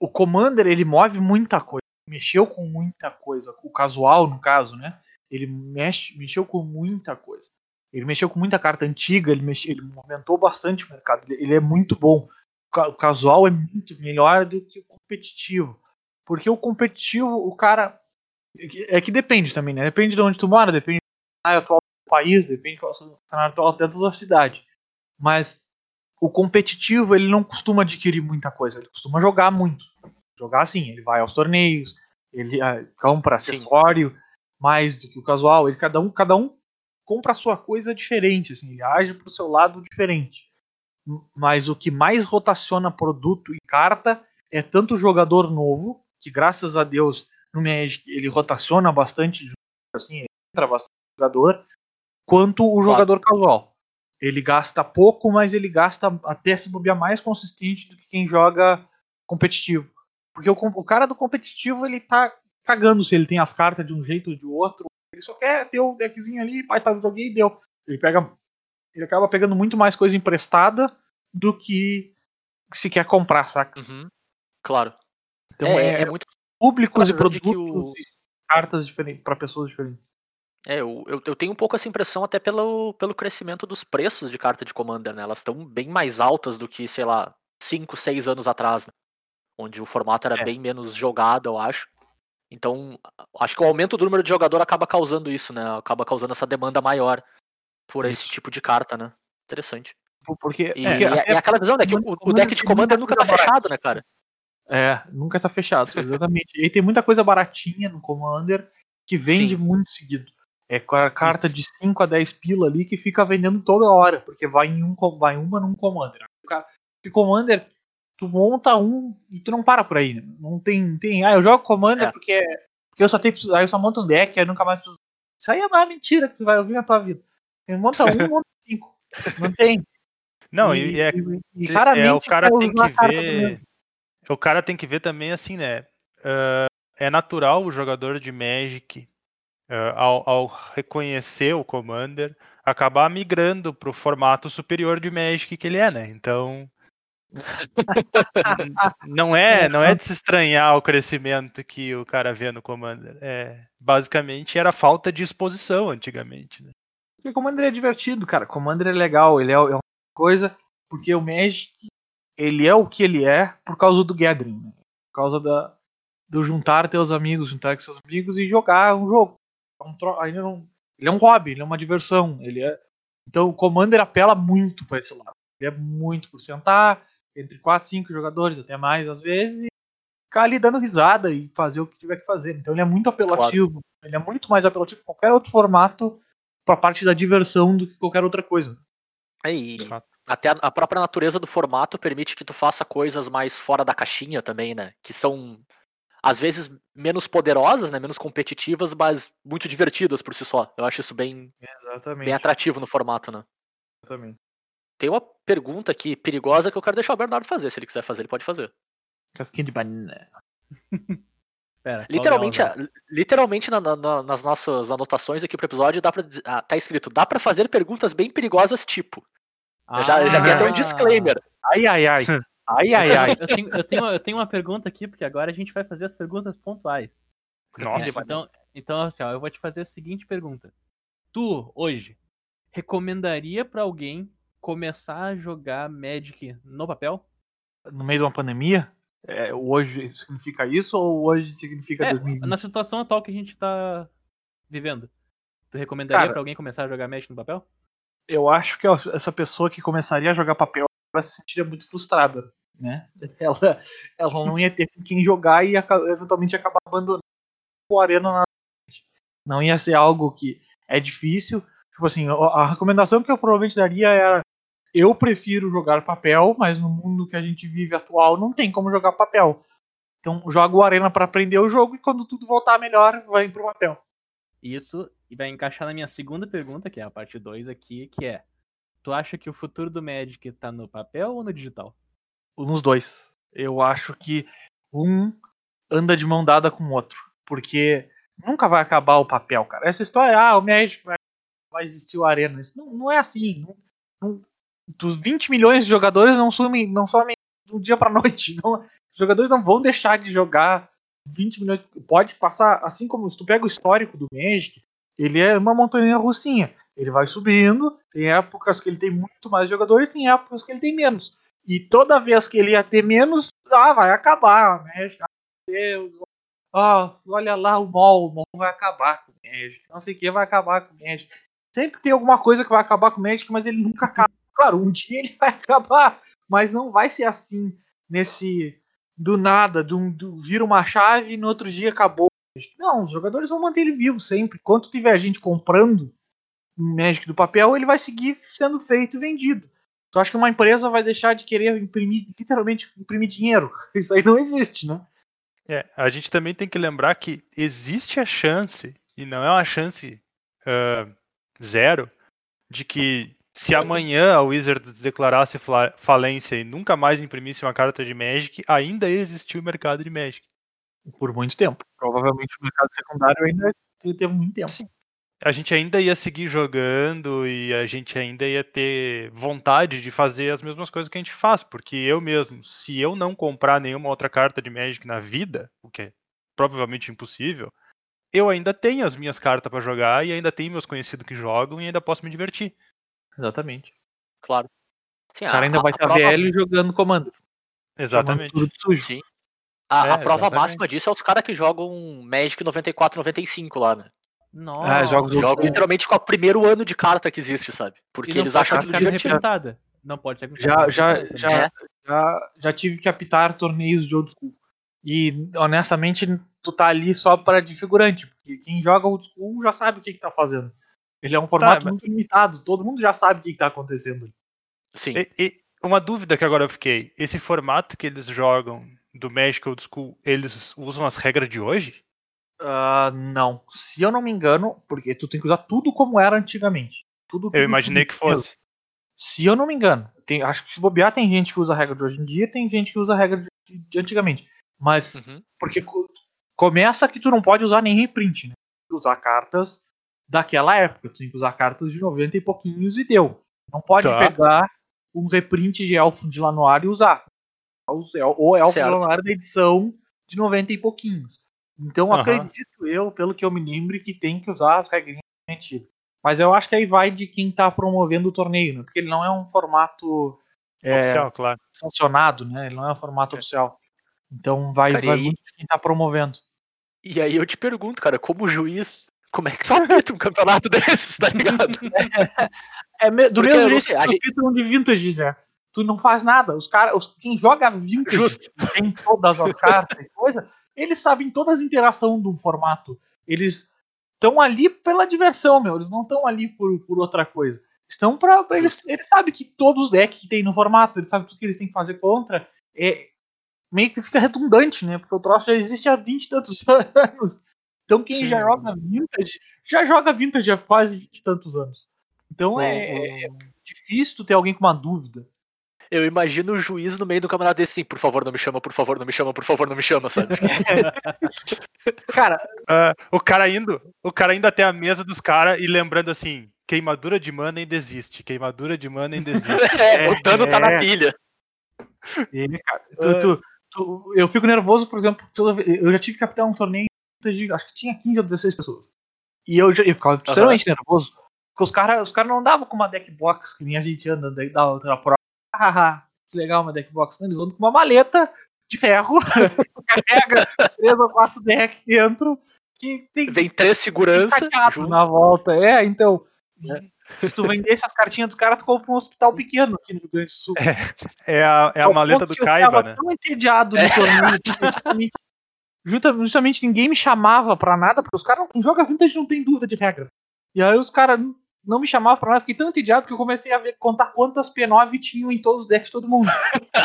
o Commander, ele move muita coisa. Mexeu com muita coisa. O casual, no caso, né? Ele mexe, mexeu com muita coisa. Ele mexeu com muita carta antiga, ele, mexe, ele movimentou bastante o mercado. Ele, ele é muito bom. O ca- O casual é muito melhor do que o competitivo. Porque o competitivo, o cara. é que- É depende também, né? Depende de onde tu mora, depende atual do país, depende do cenário atual dentro da sua cidade. Mas o competitivo ele não costuma adquirir muita coisa, ele costuma jogar muito. Jogar assim, ele vai aos torneios, ele ah, compra Sim. acessório mais do que o casual, ele cada um cada um compra a sua coisa diferente, assim, ele age pro seu lado diferente. Mas o que mais rotaciona produto e carta é tanto o jogador novo, que graças a Deus no Magic ele rotaciona bastante, assim, ele entra bastante jogador, quanto o jogador casual. Ele gasta pouco, mas ele gasta até se bobear mais consistente do que quem joga competitivo. Porque o, o cara do competitivo, ele tá cagando se ele tem as cartas de um jeito ou de outro. Ele só quer ter o deckzinho ali, pai, tá, joguei e deu. Ele pega. Ele acaba pegando muito mais coisa emprestada do que se quer comprar, saca? uhum, Claro. Então é, é, é muito. públicos e apesar de produtos o- e cartas diferentes para pessoas diferentes. É, eu, eu, eu tenho um pouco essa impressão até pelo, pelo crescimento dos preços de carta de Commander, né? Elas estão bem mais altas do que, sei lá, 5, 6 anos atrás, né? Onde o formato era É. bem menos jogado, eu acho. Então, acho que o aumento do número de jogador acaba causando isso, né? Acaba causando essa demanda maior por esse Isso. tipo de carta, né? Interessante. Porque, E, porque e- até e aquela visão, né? Que o, o deck de Commander nunca tá fechado, né, cara? É, nunca tá fechado, exatamente. e tem muita coisa baratinha no Commander que vende Sim. muito seguido. É com a carta de 5 a 10 pila ali que fica vendendo toda hora, porque vai em um vai uma num Commander. Porque Commander, tu monta um e tu não para por aí. né? Não tem, tem ah, eu jogo Commander É. porque, porque eu só tenho, aí eu só monto um deck, aí eu nunca mais preciso. Isso aí é uma mentira que você vai ouvir na tua vida. Você monta um, monta cinco. Não tem. Não, e, é, e, é, o cara tem que ver. O cara tem que ver também assim, né? ah, é natural o jogador de Magic, ah, ao, ao reconhecer o Commander, acabar migrando pro formato superior de Magic que ele é, né? Então. não é, não é de se estranhar o crescimento que o cara vê no Commander. É, basicamente era falta de exposição antigamente. Né? Porque Commander é divertido, cara. Commander é legal, ele é, é uma coisa. Porque o Magic, ele é o que ele é por causa do Gathering, né? Por causa da, do juntar teus amigos, juntar com seus amigos e jogar um jogo. É um tro- ainda não, ele é um hobby, ele é uma diversão. Ele é, então o Commander apela muito pra esse lado. Ele é muito por sentar entre 4 e 5 jogadores, até mais às vezes, e ficar ali dando risada e fazer o que tiver que fazer. Então ele é muito apelativo. Ele é muito mais apelativo que qualquer outro formato pra parte da diversão do que qualquer outra coisa. É, e até a, a própria natureza do formato permite que tu faça coisas mais fora da caixinha também, né? Que são, às vezes, menos poderosas, né? Menos competitivas, mas muito divertidas por si só. Eu acho isso bem, Exatamente. bem atrativo no formato, né? Exatamente. Tem uma pergunta aqui perigosa que eu quero deixar o Bernardo fazer. Se ele quiser fazer, ele pode fazer. Casquinha de banana. Pera, Literalmente, a- literalmente na- na- na- nas nossas anotações aqui pro episódio, dá pra, ah, tá escrito: dá pra fazer perguntas bem perigosas, tipo. Eu já, eu já tenho até um Ah. disclaimer. Ai, ai, ai. Ai, ai, ai. Eu tenho, eu, tenho, eu tenho uma pergunta aqui, porque agora a gente vai fazer as perguntas pontuais. Nossa, Então, então assim, ó, eu vou te fazer a seguinte pergunta. Tu, hoje, recomendaria pra alguém começar a jogar Magic no papel? No meio de uma pandemia? É, hoje significa isso ou hoje significa É, 2020? na situação atual que a gente tá vivendo. Tu recomendaria pra alguém começar a jogar Magic no papel? Eu acho que essa pessoa que começaria a jogar papel ela se sentiria muito frustrada, né? Ela, ela não ia ter com quem jogar e eventualmente acabar abandonando o Arena na Não ia ser algo que é difícil. Tipo assim, a recomendação que eu provavelmente daria era eu prefiro jogar papel, mas no mundo que a gente vive atual não tem como jogar papel. Então joga o Arena pra aprender o jogo e quando tudo voltar melhor, vai pro papel. Isso e vai encaixar na minha segunda pergunta, que é a parte 2 aqui, que é: Tu acha que o futuro do Magic tá no papel ou no digital? nos dois. Eu acho que um anda de mão dada com o outro. Porque nunca vai acabar o papel, cara. Essa história, ah, o Magic vai, existir o Arena. Isso não, não é assim. Não, não- dos 20 milhões de jogadores não somem, não somem do dia pra noite. Não, os jogadores não vão deixar de jogar 20 milhões. Pode passar, assim como se tu pega o histórico do Magic, ele é uma montanha russinha. Ele vai subindo, tem épocas que ele tem muito mais jogadores, tem épocas que ele tem menos. E toda vez que ele ia ter menos, ah, vai acabar, né? Ah, Deus. Ah, olha lá o mall, o vai acabar com o Magic. Não sei o que vai acabar com o Magic. Sempre tem alguma coisa que vai acabar com o Magic, mas ele nunca acaba. Claro, um dia ele vai acabar, mas não vai ser assim nesse do nada, do, do vira uma chave e no outro dia acabou. Não, os jogadores vão manter ele vivo sempre. Enquanto tiver gente comprando Magic do papel, ele vai seguir sendo feito e vendido. Tu acha que uma empresa vai deixar de querer imprimir, literalmente imprimir dinheiro? Isso aí não existe, né? É, a gente também tem que lembrar que existe a chance, e não é uma chance ah, zero, de que se amanhã a Wizards declarasse falência e nunca mais imprimisse uma carta de Magic, ainda existia o mercado de Magic. Por muito tempo. Provavelmente o mercado secundário ainda teve muito tempo. A gente ainda ia seguir jogando e a gente ainda ia ter vontade de fazer as mesmas coisas que a gente faz, porque eu mesmo, se eu não comprar nenhuma outra carta de Magic na vida, o que é provavelmente impossível, eu ainda tenho as minhas cartas para jogar e ainda tenho meus conhecidos que jogam e ainda posso me divertir. Exatamente. Claro. Sim, O cara ainda vai estar prova- velho jogando comando. Exatamente. Chamando tudo sujo. Sim. A, a É, prova exatamente. máxima disso é os caras que jogam Magic 94, 95 lá, né? Nossa. Ah, jogos Jogam literalmente com o primeiro ano de carta que existe, sabe? Porque eles pode acham ser aquilo divertido. representada. Não pode ser com Já, carta já, já, É. já, já tive que apitar torneios de old school. E honestamente, tu tá ali só para de figurante. Porque quem joga old school já sabe o que, que tá fazendo. Ele é um formato mas- muito limitado, todo mundo já sabe o que, que tá acontecendo. Sim. E, e uma dúvida que agora eu fiquei: esse formato que eles jogam do Magic Old School, eles usam as regras de hoje? Ah, não. Se eu não me engano, porque tu tem que usar tudo como era antigamente. Tudo, Eu tudo, imaginei tudo que mesmo. fosse. Se eu não me engano, tem, acho que se bobear tem gente que usa a regra de hoje em dia, tem gente que usa a regra de, de antigamente. Mas Uhum. porque co- começa que tu não pode usar nem reprint, né? Tem que usar cartas daquela época, tu tem que usar cartas de 90 e pouquinhos e deu. Não pode Tá. pegar um reprint de elfo de Lanoir e usar. Ou elfo Certo. de Lanoir da edição de 90 e pouquinhos. Então Aham. acredito eu, pelo que eu me lembre, que tem que usar as regrinhas antigas. Mas eu acho que aí vai de quem tá promovendo o torneio, né? Porque ele não é um formato é, Oficial, claro. sancionado, né? Ele não é um formato oficial. Então vai, Cara, e vai aí- muito de quem tá promovendo. E aí eu te pergunto, cara, como juiz, como é que tu apita um campeonato desses, tá ligado? É me- do Porque, mesmo jeito que a tu gente- apita um de vintage, Zé. Tu não faz nada. Os cara, os, quem joga vintage Justo. tem todas as cartas e coisa, eles sabem todas as interações do formato. Eles estão ali pela diversão, meu. Eles não estão ali por, por outra coisa. Estão pra. Eles, eles sabem que todos os decks que tem no formato, eles sabem tudo que eles têm que fazer contra. É, meio que fica redundante, né? Porque o troço já existe há 20 e tantos anos. Então quem Sim. já joga vintage, já joga vintage há quase 20 e tantos anos. Então é, é difícil ter alguém com uma dúvida. Eu imagino o juiz no meio do campeonato desse assim, por favor, não me chama, por favor, não me chama, por favor, não me chama, sabe? Cara, Ah, o cara indo, o cara indo até a mesa dos caras e lembrando assim, queimadura de mana ainda existe. Queimadura de mana ainda existe. É, o dano tá na é. pilha. Ele, cara, tu- tu- tu- eu fico nervoso, por exemplo, toda vez- eu já tive que captar um torneio de, acho que tinha 15 ou 16 pessoas. E eu, já, eu ficava extremamente nervoso, porque os caras os cara não andavam com uma deck box que nem a gente anda da outra prova. Hahaha, que legal uma deck box. Não, eles andam com uma maleta de ferro, carrega três ou quatro decks dentro, que tem Vem três segurança. na volta. É, então. É. Se tu vendesse as cartinhas dos caras, tu compra um hospital pequeno aqui no Rio Grande do Sul. É a, é a maleta do que eu Kaiba, tava né? tão entediado no torneio. justamente ninguém me chamava pra nada, porque os caras, quem joga vintage não tem dúvida de regra. E aí os caras não me chamavam pra nada, fiquei tão entediado que eu comecei a ver, contar quantas P9 tinham em todos os decks de todo mundo.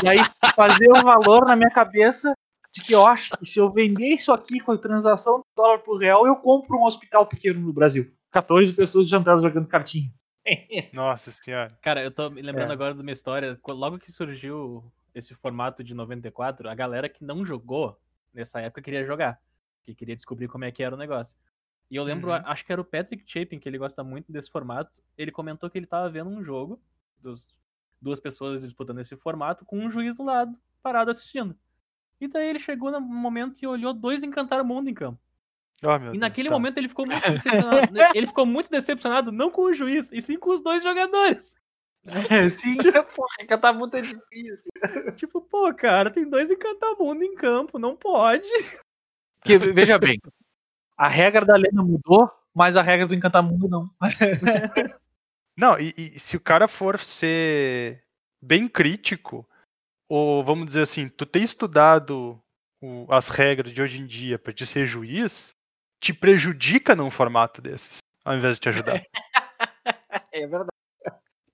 E aí fazer o valor na minha cabeça de que eu acho que se eu vender isso aqui com a transação de dólar por real, eu compro um hospital pequeno no Brasil. 14 pessoas jantadas jogando cartinha. Nossa senhora. Cara, eu tô me lembrando É. agora de uma história. Logo que surgiu esse formato de 94, a galera que não jogou nessa época queria jogar. Que queria descobrir como é que era o negócio. E eu lembro, Uhum. acho que era o Patrick Chapin, que ele gosta muito desse formato. Ele comentou que ele tava vendo um jogo, dos, duas pessoas disputando esse formato, com um juiz do lado, parado assistindo. E daí ele chegou no momento e olhou dois encantar o mundo em campo. Oh, meu E Deus, naquele tá. momento ele ficou muito decepcionado. né? ele ficou muito decepcionado, não com o juiz, e sim com os dois jogadores. É, sim, porra, cantar muito é difícil. Tipo, pô, cara, tem dois encantamundo em campo, não pode. Porque, veja bem, a regra da lei não mudou, mas a regra do encantamundo não. Não, e, e se o cara for ser bem crítico, ou vamos dizer assim, tu ter estudado o- as regras de hoje em dia pra te ser juiz, te prejudica num formato desses, ao invés de te ajudar. É verdade.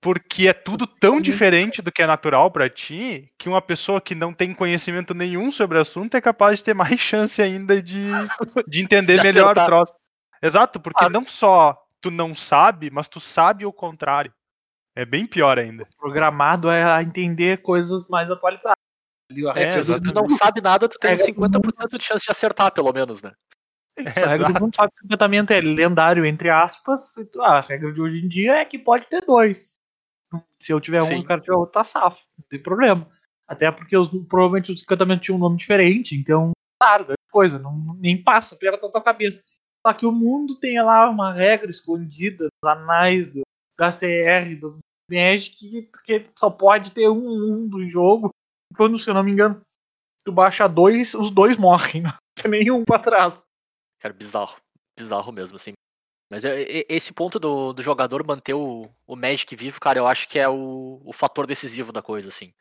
Porque é tudo tão diferente do que é natural pra ti, que uma pessoa que não tem conhecimento nenhum sobre o assunto é capaz de ter mais chance ainda de, de entender De melhor o troço. Exato, porque Claro. não só tu não sabe, mas tu sabe o contrário. É bem pior ainda. Programado é a entender coisas mais atualizadas. É, do Se tu não sabe nada, tu tem Regra do 50% de chance de acertar, pelo menos, né? Isso, a regra do Exato. mundo sabe que o encantamento é lendário, entre aspas. e tu- ah, a regra de hoje em dia é que pode ter dois. Se eu tiver um e o cara tiver outro, tá safo. Não tem problema. Até porque os, provavelmente os encantamentos tinham um nome diferente, então, claro, é coisa, não, nem passa da tua cabeça. Só que o mundo tem lá uma regra escondida dos anais do, da CR, do Magic, que, que só pode ter um mundo em jogo. Quando, se eu não me engano, tu baixa dois, os dois morrem. Não tem nenhum pra trás. Cara, bizarro. Bizarro mesmo, assim. Mas é- esse ponto do, do jogador manter o, o Magic vivo, cara, eu acho que é o, o fator decisivo da coisa, assim.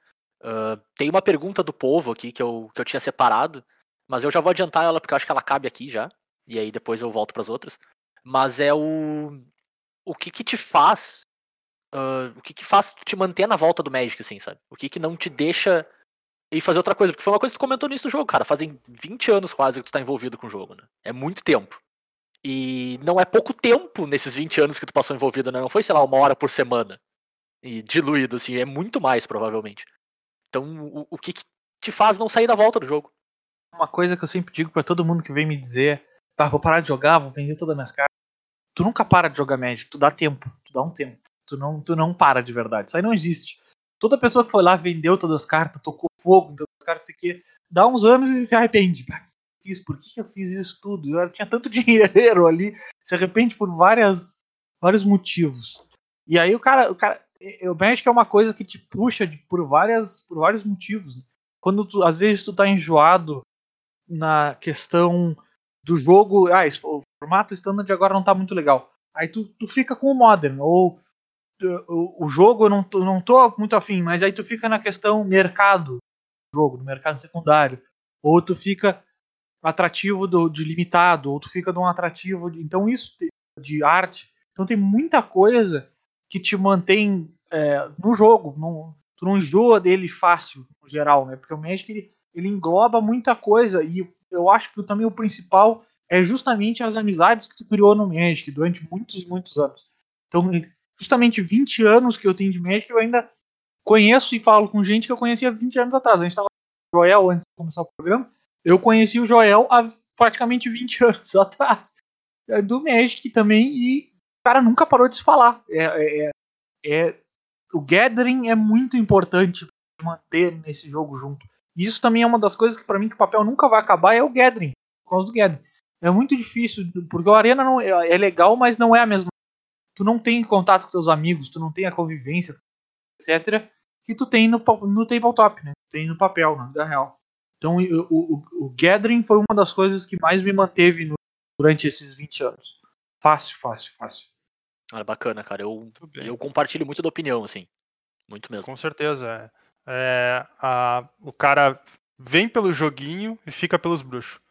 Ah, tem uma pergunta do povo aqui que eu, que eu tinha separado, mas eu já vou adiantar ela porque eu acho que ela cabe aqui já. E aí depois eu volto pras outras. Mas é o. O que que te faz. ah, o que que faz te manter na volta do Magic, assim, sabe? O que que não te deixa ir fazer outra coisa? Porque foi uma coisa que tu comentou nisso do jogo, cara. Fazem 20 anos quase que tu tá envolvido com o jogo, né? É muito tempo. E não é pouco tempo nesses 20 anos que tu passou envolvido, né? Não foi, sei lá, uma hora por semana. E diluído, assim, é muito mais, provavelmente. Então, o, o que, que te faz não sair da volta do jogo? Uma coisa que eu sempre digo pra todo mundo que vem me dizer, tá, vou parar de jogar, vou vender todas as minhas cartas. Tu nunca para de jogar Magic, tu dá tempo, tu dá um tempo. Tu não, tu não para de verdade. Isso aí não existe. Toda pessoa que foi lá, vendeu todas as cartas, tocou fogo em todas as cartas, isso aqui, dá uns anos e se arrepende. Fiz, por que que eu fiz isso tudo? Eu tinha tanto dinheiro ali, se arrepende por várias, vários motivos. E aí o cara, o cara, o Magic é uma coisa que te puxa de- por várias, por vários motivos. né? Quando tu, às vezes tu tá enjoado na questão do jogo, ah, esse- o formato standard agora não tá muito legal. Aí tu, tu fica com o modern ou o, o jogo eu não tô, não tô muito afim, mas aí tu fica na questão mercado do jogo, no mercado secundário, ou tu fica atrativo do, de limitado, ou tu fica num atrativo de, então isso te- de arte, então tem muita coisa que te mantém é, no jogo, tu não enjoa dele fácil, no geral, né? Porque o Magic ele, ele engloba muita coisa e eu acho que também o principal é justamente as amizades que tu criou no Magic durante muitos e muitos anos. Então, justamente 20 anos que eu tenho de Magic, eu ainda conheço e falo com gente que eu conhecia 20 anos atrás. A gente estava com o Joel antes de começar o programa. Eu conheci o Joel há praticamente 20 anos atrás. É, Do Magic também e cara nunca parou de se falar. É, é, é- o gathering é muito importante manter nesse jogo junto. Isso também é uma das coisas que pra mim que o papel nunca vai acabar é o gathering, por causa do gathering. É muito difícil, porque o arena não, é, é legal, mas não é a mesma. Tu não tem contato com teus amigos, tu não tem a convivência, etc. Que tu tem no, no tabletop, né? Tem no papel, na real. Então o, o, o gathering foi uma das coisas que mais me manteve no- durante esses 20 anos. Fácil, fácil, fácil. Ah, bacana, cara. Eu, eu compartilho muito da opinião, assim. Muito mesmo. Com certeza. É. É, a- o cara vem pelo joguinho e fica pelos bruxos.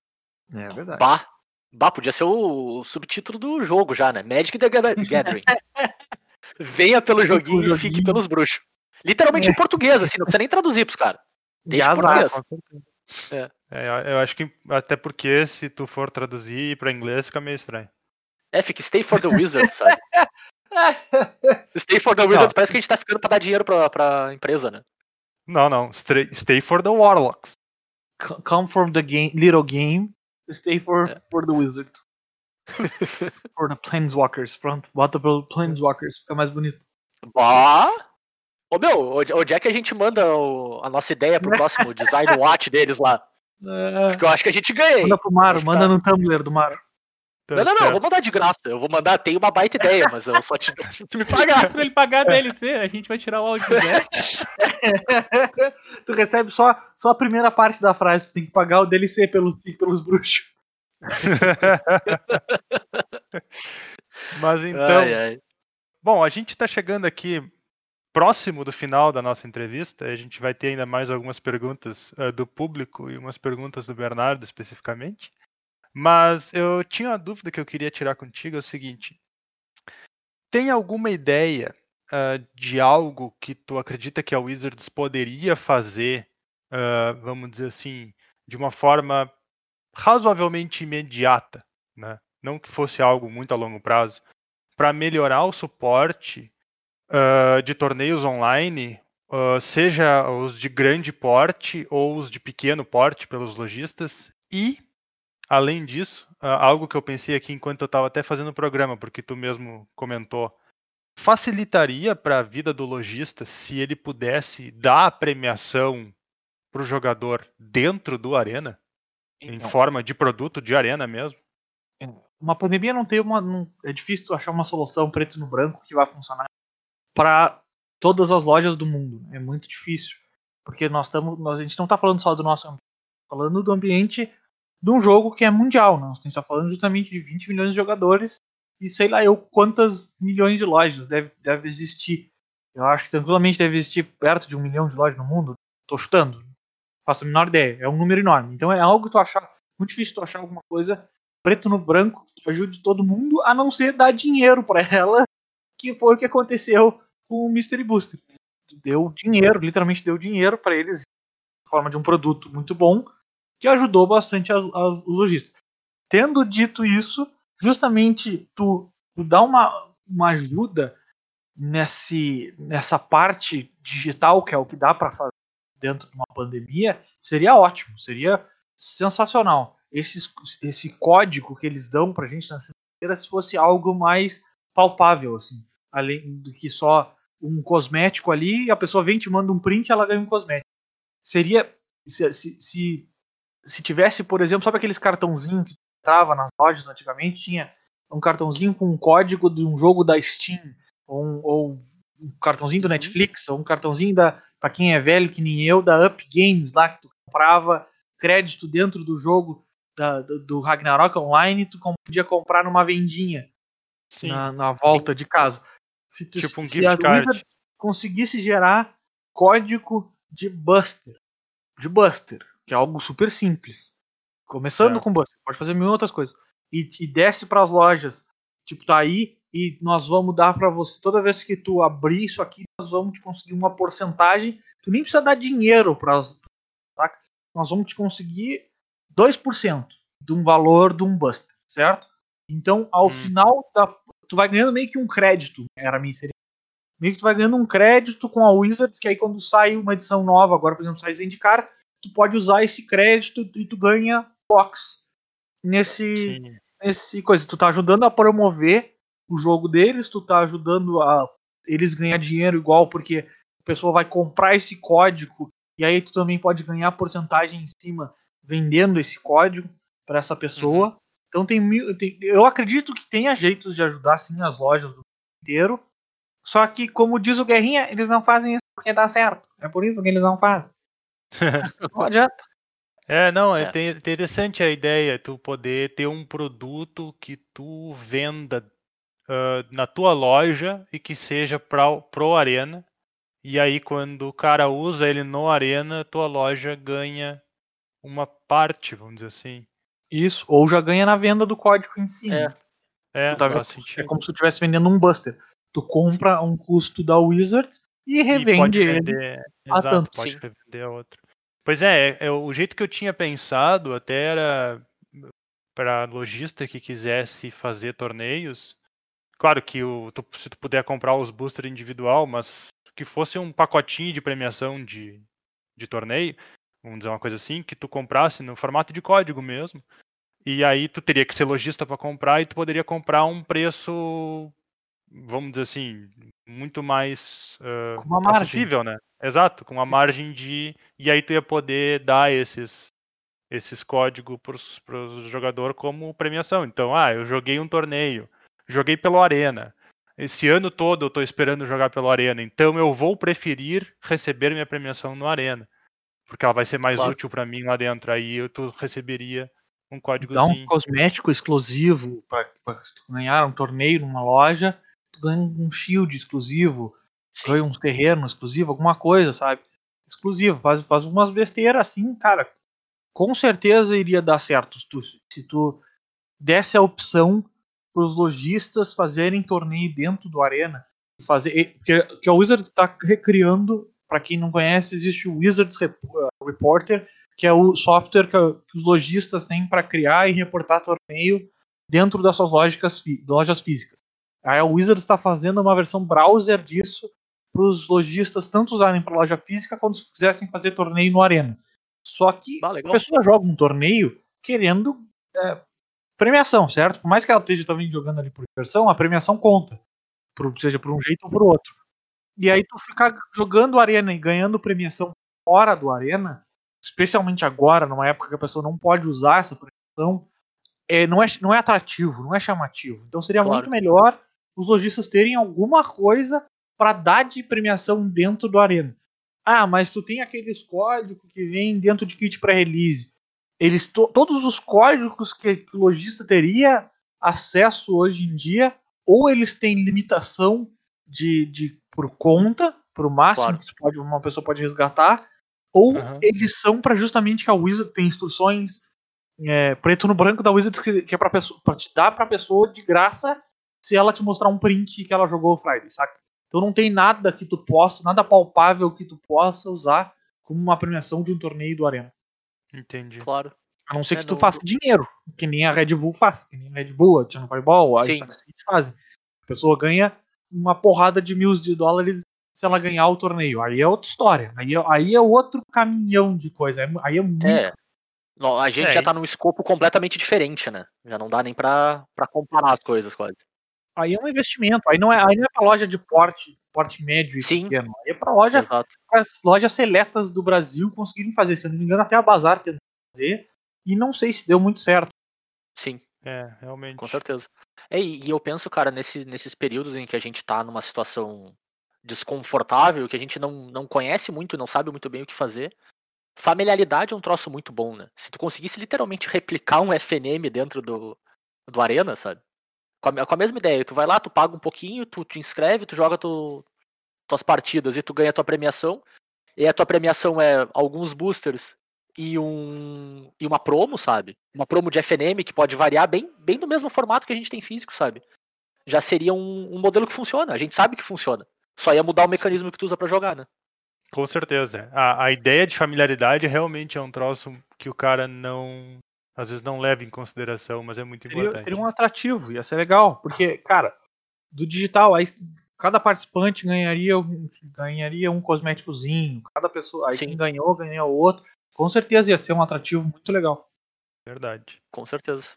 É verdade. Bah, bah, podia ser o, o subtítulo do jogo já, né? Magic the Gather- Gathering. Venha pelo joguinho e joguinho. fique pelos bruxos. Literalmente em português, assim, não precisa nem traduzir pros caras. E Deixa em português. É, eu- eu acho que até porque se tu for traduzir pra inglês fica meio estranho. É, fica Stay for the Wizards, sabe? Stay for the Wizards parece que a gente tá ficando pra dar dinheiro pra, pra empresa, né? Não, não. Stay, stay for the Warlocks. C- Come from the game, little game, stay for, É. for the wizards. for the planeswalkers. Pronto, bota pelo planeswalkers, fica mais bonito. Bah! Ô meu, onde é que a gente manda o- a nossa ideia pro próximo design watch deles lá? É, Porque eu acho que a gente ganha, manda pro Maro, manda tá. no Tumblr do Maro. Tá Não, não, não, eu vou mandar de graça. Eu vou mandar, tem uma baita ideia, mas eu só te dou se tu me pagar. Se ele pagar a DLC, a gente vai tirar o áudio zero. tu recebe só, só a primeira parte da frase, tu tem que pagar o DLC pelo, pelos bruxos. Mas então, Ai, ai. bom, a gente tá chegando aqui próximo do final da nossa entrevista. A gente vai ter ainda mais algumas perguntas eh, do público e umas perguntas do Bernardo especificamente. Mas eu tinha uma dúvida que eu queria tirar contigo, é o seguinte. Tem alguma ideia ah, de algo que tu acredita que a Wizards poderia fazer, ah, vamos dizer assim, de uma forma razoavelmente imediata, né? não que fosse algo muito a longo prazo, para melhorar o suporte ah, de torneios online, ah, seja os de grande porte ou os de pequeno porte pelos lojistas, e, além disso, ah, algo que eu pensei aqui enquanto eu estava até fazendo o programa, porque tu mesmo comentou, facilitaria para a vida do lojista se ele pudesse dar a premiação para o jogador dentro do Arena, em Então, forma de produto de Arena mesmo? uma pandemia não tem uma. não- é difícil achar uma solução preto no branco que vai funcionar para todas as lojas do mundo. É muito difícil. Porque nós estamos. Nós, a gente não está falando só do nosso ambiente, tá falando do ambiente de um jogo que é mundial. Né? A gente está falando justamente de 20 milhões de jogadores e sei lá eu quantas milhões de lojas deve, deve existir. Eu acho que tranquilamente deve existir perto de um milhão de lojas no mundo. Tô chutando. Não faço a menor ideia. É um número enorme. Então é algo que tu achar. Muito difícil tu achar alguma coisa preto no branco que ajude todo mundo, a não ser dar dinheiro pra ela, que foi o que aconteceu com o Mystery Booster. Deu dinheiro, literalmente deu dinheiro pra eles, em forma de um produto muito bom, que ajudou bastante as, os lojistas. Tendo dito isso, justamente tu, tu dá uma, uma ajuda nesse, nessa parte digital, que é o que dá pra fazer dentro de uma pandemia, seria ótimo, seria sensacional. Esses, esse código que eles dão pra gente na sexta-feira se fosse algo mais palpável, assim, além do que só um cosmético ali, a pessoa vem te manda um print ela ganha um cosmético. Seria se, se, se, se tivesse, por exemplo, sabe aqueles cartãozinhos que entrava nas lojas antigamente, tinha um cartãozinho com um código de um jogo da Steam, ou um, ou um cartãozinho do Netflix, ou um cartãozinho da, para quem é velho que nem eu, da Up Games lá que tu comprava crédito dentro do jogo da, do, Ragnarok Online, tu podia comprar numa vendinha Sim. na, na volta de casa. Se tu, Tipo um se a card. Wizards conseguisse gerar código de Buster, de Buster, que é algo super simples. Começando Certo. com Buster, pode fazer mil outras coisas. E, e desce para as lojas, tipo, tá aí e nós vamos dar para você, toda vez que tu abrir isso aqui, nós vamos te conseguir uma porcentagem. Tu nem precisa dar dinheiro para saca? Nós vamos te conseguir 2% de um valor de um Buster, certo? Então, ao Hum. final da tu vai ganhando meio que um crédito, era a minha seria. Meio que tu vai ganhando um crédito com a Wizards, que aí quando sai uma edição nova, agora por exemplo, sai Zendikar, tu pode usar esse crédito e tu ganha box nesse Sim. nesse coisa, tu tá ajudando a promover o jogo deles, tu tá ajudando a eles ganhar dinheiro igual, porque a pessoa vai comprar esse código e aí tu também pode ganhar porcentagem em cima vendendo esse código para essa pessoa. Uhum. Então tem, mil- tem- eu acredito que tenha jeitos de ajudar sim as lojas do mundo inteiro. Só que, como diz o Guerrinha, eles não fazem isso porque dá certo. É por isso que eles não fazem. Não adianta. É, não, é, É. te- interessante a ideia, tu poder ter um produto que tu venda ah, na tua loja e que seja pra, pro Arena. E aí quando o cara usa ele no Arena, tua loja ganha uma parte, vamos dizer assim. Isso. Ou já ganha na venda do código em si. É. É, tá faz? É como se tu estivesse vendendo um Buster. Tu compra a um custo da Wizards e E revende pode ele. vender, a exato, tanto. pode Sim. revender a outra. Pois é, é, é, o jeito que eu tinha pensado até era para lojista que quisesse fazer torneios. Claro que o, tu- se tu puder comprar os boosters individual, mas que fosse um pacotinho de premiação de, de torneio, vamos dizer uma coisa assim, que tu comprasse no formato de código mesmo. E aí tu teria que ser lojista para comprar e tu poderia comprar um preço, vamos dizer assim, muito mais Com uma margem. acessível, né? Exato, com uma margem de. E aí tu ia poder dar esses esses códigos pros, pros jogador como premiação. Então, ah, eu joguei um torneio, joguei pelo Arena. Esse ano todo eu tô esperando jogar pelo Arena, então eu vou preferir receber minha premiação no Arena. Porque ela vai ser mais Claro. útil pra mim lá dentro. Aí eu tu receberia um Dá um códigozinho. cosmético exclusivo para ganhar um torneio numa loja, tu ganha um shield exclusivo, Sim. ganha uns terrenos exclusivos, alguma coisa, sabe? Exclusivo. Faz, faz umas besteiras assim, cara. Com certeza iria dar certo se tu, se tu desse a opção para os lojistas fazerem torneio dentro do Arena. Fazer, e- porque, que a Wizards está recriando, para quem não conhece, existe o Wizards Rep- Reporter, que é o software que, os lojistas têm para criar e reportar torneio dentro das suas lógicas, lojas físicas. Aí a Wizards está fazendo uma versão browser disso para os lojistas tanto usarem para loja física quanto se quisessem fazer torneio no Arena. Só que Ah, a pessoa joga um torneio querendo é, premiação, certo? Por mais que ela esteja também jogando ali por diversão, a premiação conta. Por- seja por um jeito ou por outro. E aí tu ficar jogando arena e ganhando premiação fora do arena, especialmente agora, numa época que a pessoa não pode usar essa premiação, é, não, é, não é atrativo, não é chamativo. Então seria Claro. muito melhor os lojistas terem alguma coisa para dar de premiação dentro do arena. Ah, mas tu tem aqueles códigos que vêm dentro de kit pré-release. Eles to- todos os códigos que o lojista teria acesso hoje em dia, ou eles têm limitação de, de por conta, por máximo Claro. que pode- uma pessoa pode resgatar, ou Aham. eles são para justamente que a Wizard tem instruções é, preto no branco da Wizard que, que é para te dar pra pessoa de graça se ela te mostrar um print que ela jogou o Friday, saca? Então não tem nada que tu possa, nada palpável que tu possa usar como uma premiação de um torneio do Arena. Entendi. Claro. A não ser É, que tu no- faça dinheiro, que nem a Red Bull faz, que nem a Red Bull, a Channel Fireball, a Sim. Star City fazem. A pessoa ganha uma porrada de mil de dólares se ela ganhar o torneio. Aí é outra história. Aí é, aí é outro caminhão de coisa. Aí é- Aí é muito. É. A gente É, já tá num escopo completamente diferente, né? Já não dá nem pra, pra comparar as coisas quase. Aí é um investimento. Aí não é, aí não é pra loja de porte, porte médio e Sim. pequeno. Aí é pra loja, Exato. as lojas seletas do Brasil conseguirem fazer. Se eu não me engano, até a Bazar tentou fazer. E não sei se deu muito certo. Sim, É, realmente. com certeza. É, e e eu penso, cara, nesse, nesses períodos em que a gente tá numa situação desconfortável, que a gente não, não conhece muito, não sabe muito bem o que fazer, familiaridade é um troço muito bom, né? Se tu conseguisse literalmente replicar um FNM dentro do, do Arena, sabe? Com a, com a mesma ideia, tu vai lá, tu paga um pouquinho, tu te inscreve, tu joga tu, tuas partidas e tu ganha tua premiação. E a tua premiação é alguns boosters e um e uma promo, sabe? Uma promo de FNM que pode variar bem, bem do mesmo formato que a gente tem físico, sabe? Já seria um, um modelo que funciona. A gente sabe que funciona. Só ia mudar o mecanismo que tu usa pra jogar, né? Com certeza. A, a ideia de familiaridade realmente é um troço que o cara não. Às vezes não leva em consideração, mas é muito Seria, importante. seria um atrativo, ia ser legal. Porque, cara, do digital, aí cada participante ganharia um, ganharia um cosméticozinho. Cada pessoa. Aí Sim. quem ganhou, ganhou outro. Com certeza ia ser um atrativo muito legal. Verdade. Com certeza.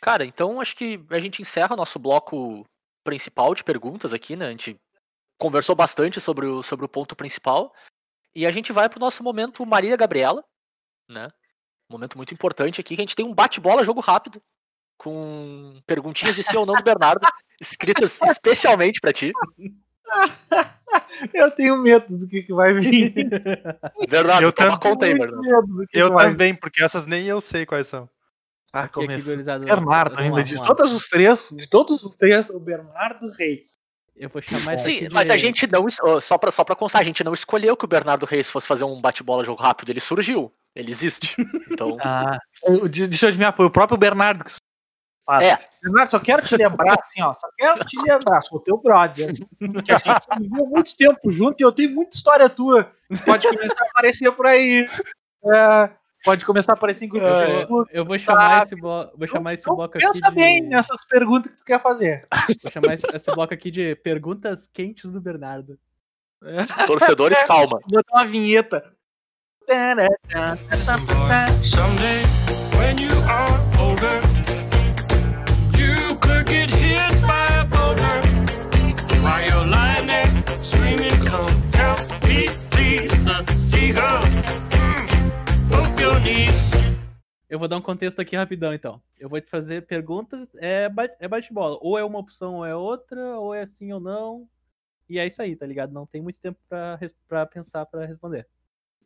Cara, então acho que a gente encerra nosso bloco principal de perguntas aqui, né? A gente conversou bastante sobre o, sobre o ponto principal. E a gente vai pro nosso momento Maria Gabriela, né? Um momento muito importante aqui, que a gente tem um bate-bola jogo rápido, com perguntinhas de sim ou não do Bernardo, escritas especialmente pra ti. Eu tenho medo do que, que vai vir. Bernardo, Eu toma também. conta aí, Bernardo. Eu também, porque essas nem eu sei quais são. Ah, Aqui, aqui, começou. Bernardo ainda, lá, de todos os três, de todos os três, o Bernardo Reis. Eu vou chamar esse aqui Sim, de... mas a gente não. Só pra, só pra constar, a gente não escolheu que o Bernardo Reis fosse fazer um bate-bola jogo rápido. Ele surgiu. Ele existe. Então. Ah, eu- de- deixa eu adivinhar, foi o próprio Bernardo que faz. É. Bernardo, só quero te lembrar, assim, ó, só quero te lembrar, sou teu brother, que a gente viveu muito tempo junto e eu tenho muita história tua, pode começar a aparecer por aí, É, pode começar a aparecer em grupo É. do Facebook. Eu vou chamar Sabe? esse, blo... vou chamar esse Então, bloco aqui pensa de... bem nessas perguntas que tu quer fazer. Vou chamar esse, esse bloco aqui de perguntas quentes do Bernardo. Torcedores, calma. Vou botar uma vinheta. Someday when you are older, you could get hit Eu vou dar um contexto aqui rapidão, então. Eu vou te fazer perguntas, é, é bate-bola. Ou é uma opção ou é outra, ou é sim ou não. E é isso aí, tá ligado? Não tem muito tempo pra, pra pensar pra responder.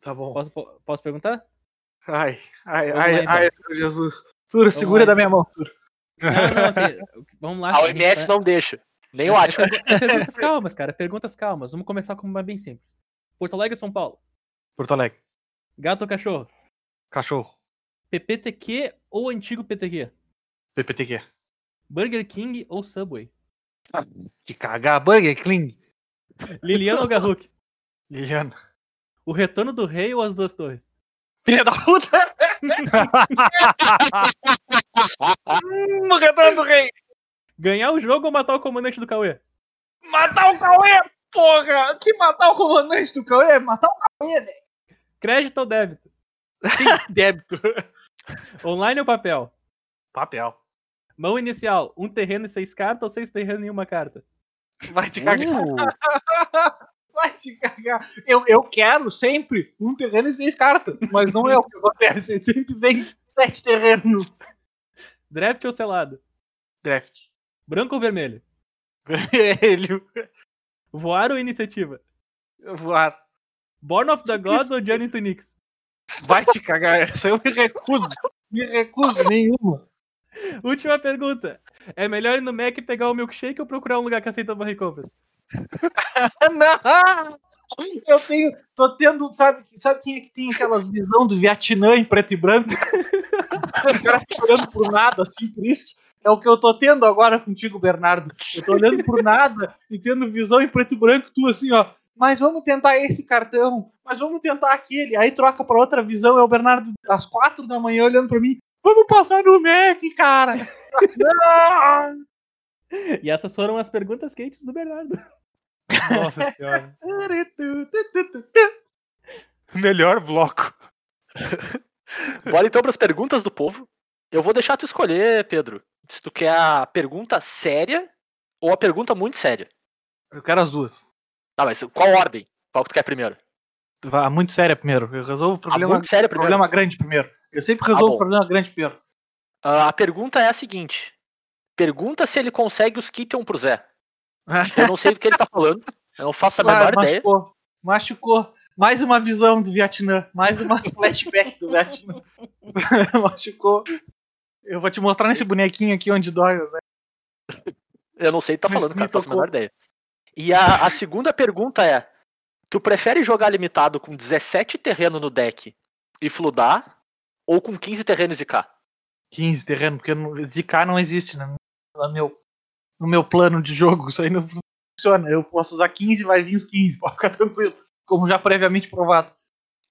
Tá bom. Posso, po- posso perguntar? Ai, ai, Vamos ai, lá, então. ai, Jesus. Turo, segura lá, da minha mão, Turo. Não, não, tem- vamos lá. A OMS não deixa. Nem o É, Atila. pergu- é perguntas calmas, cara. Perguntas calmas. Vamos começar com uma bem simples. Porto Alegre ou São Paulo? Porto Alegre. Gato ou cachorro? Cachorro. PPTQ ou antigo PTQ? PPTQ. Burger King ou Subway? De cagar. Burger King. Liliana ou Garruk? Liliana. O retorno do rei ou as duas torres? Filha da puta! hum, o retorno do rei! Ganhar o jogo ou matar o comandante do Cauê? Matar o Cauê, porra! Que matar o comandante do Cauê? Matar o Cauê, velho! Crédito ou débito? Sim, débito. Online ou papel? Papel. Mão inicial, um terreno e seis cartas ou seis terrenos e uma carta? Vai te cagar. Uh, Vai te cagar. Eu, eu quero sempre um terreno e seis cartas, mas não é o que acontece. Sempre vem sete terrenos. Draft ou selado? Draft. Branco ou vermelho? Vermelho. Voar ou iniciativa? Voar. Born of the Gods ou Journey to Nix? Vai te cagar. Essa eu me recuso. Me recuso nenhuma. Última pergunta. É melhor ir no Mac e pegar o milkshake ou procurar um lugar que aceita barra compras? Não! Eu tenho. Tô tendo. Sabe, sabe quem é que tem aquelas visão do Vietnã em preto e branco? o cara fica olhando por nada, assim, triste. É o que eu tô tendo agora contigo, Bernardo. Eu tô olhando por nada e tendo visão em preto e branco, tu assim, ó. Mas vamos tentar esse cartão, mas vamos tentar aquele. Aí troca pra outra visão, é o Bernardo às quatro da manhã olhando pra mim. Vamos passar no Mac, cara! E essas foram as perguntas quentes do Bernardo. Nossa senhora. Melhor bloco. Bora então para as perguntas do povo. Eu vou deixar tu escolher, Pedro. Se tu quer a pergunta séria ou a pergunta muito séria. Eu quero as duas. Tá, mas qual ordem? Qual que tu quer primeiro? Vá, muito séria primeiro. Eu resolvo o A problema, muito séria primeiro. problema grande primeiro. Eu sempre resolvo bom. o problema grande primeiro. Ah, a pergunta é a seguinte. Pergunta se ele consegue os Kitton pro Zé. Eu não sei do que ele tá falando. Eu não faço a Claro, menor ideia. machucou. Machucou. Mais uma visão do Vietnã. Mais uma flashback do Vietnã. machucou. Eu vou te mostrar nesse bonequinho aqui onde dói. Zé. Eu não sei o que tá Me- falando, me cara. Não faço a menor ideia. E a, a segunda pergunta é: Tu prefere jogar limitado com 17 terreno no deck e fludar? Ou com 15 terrenos e K? 15 terreno, porque ZK não existe né? no, meu, no meu plano de jogo. Isso aí não funciona. Eu posso usar 15 vai vir os 15. Pode ficar tranquilo. Como já previamente provado.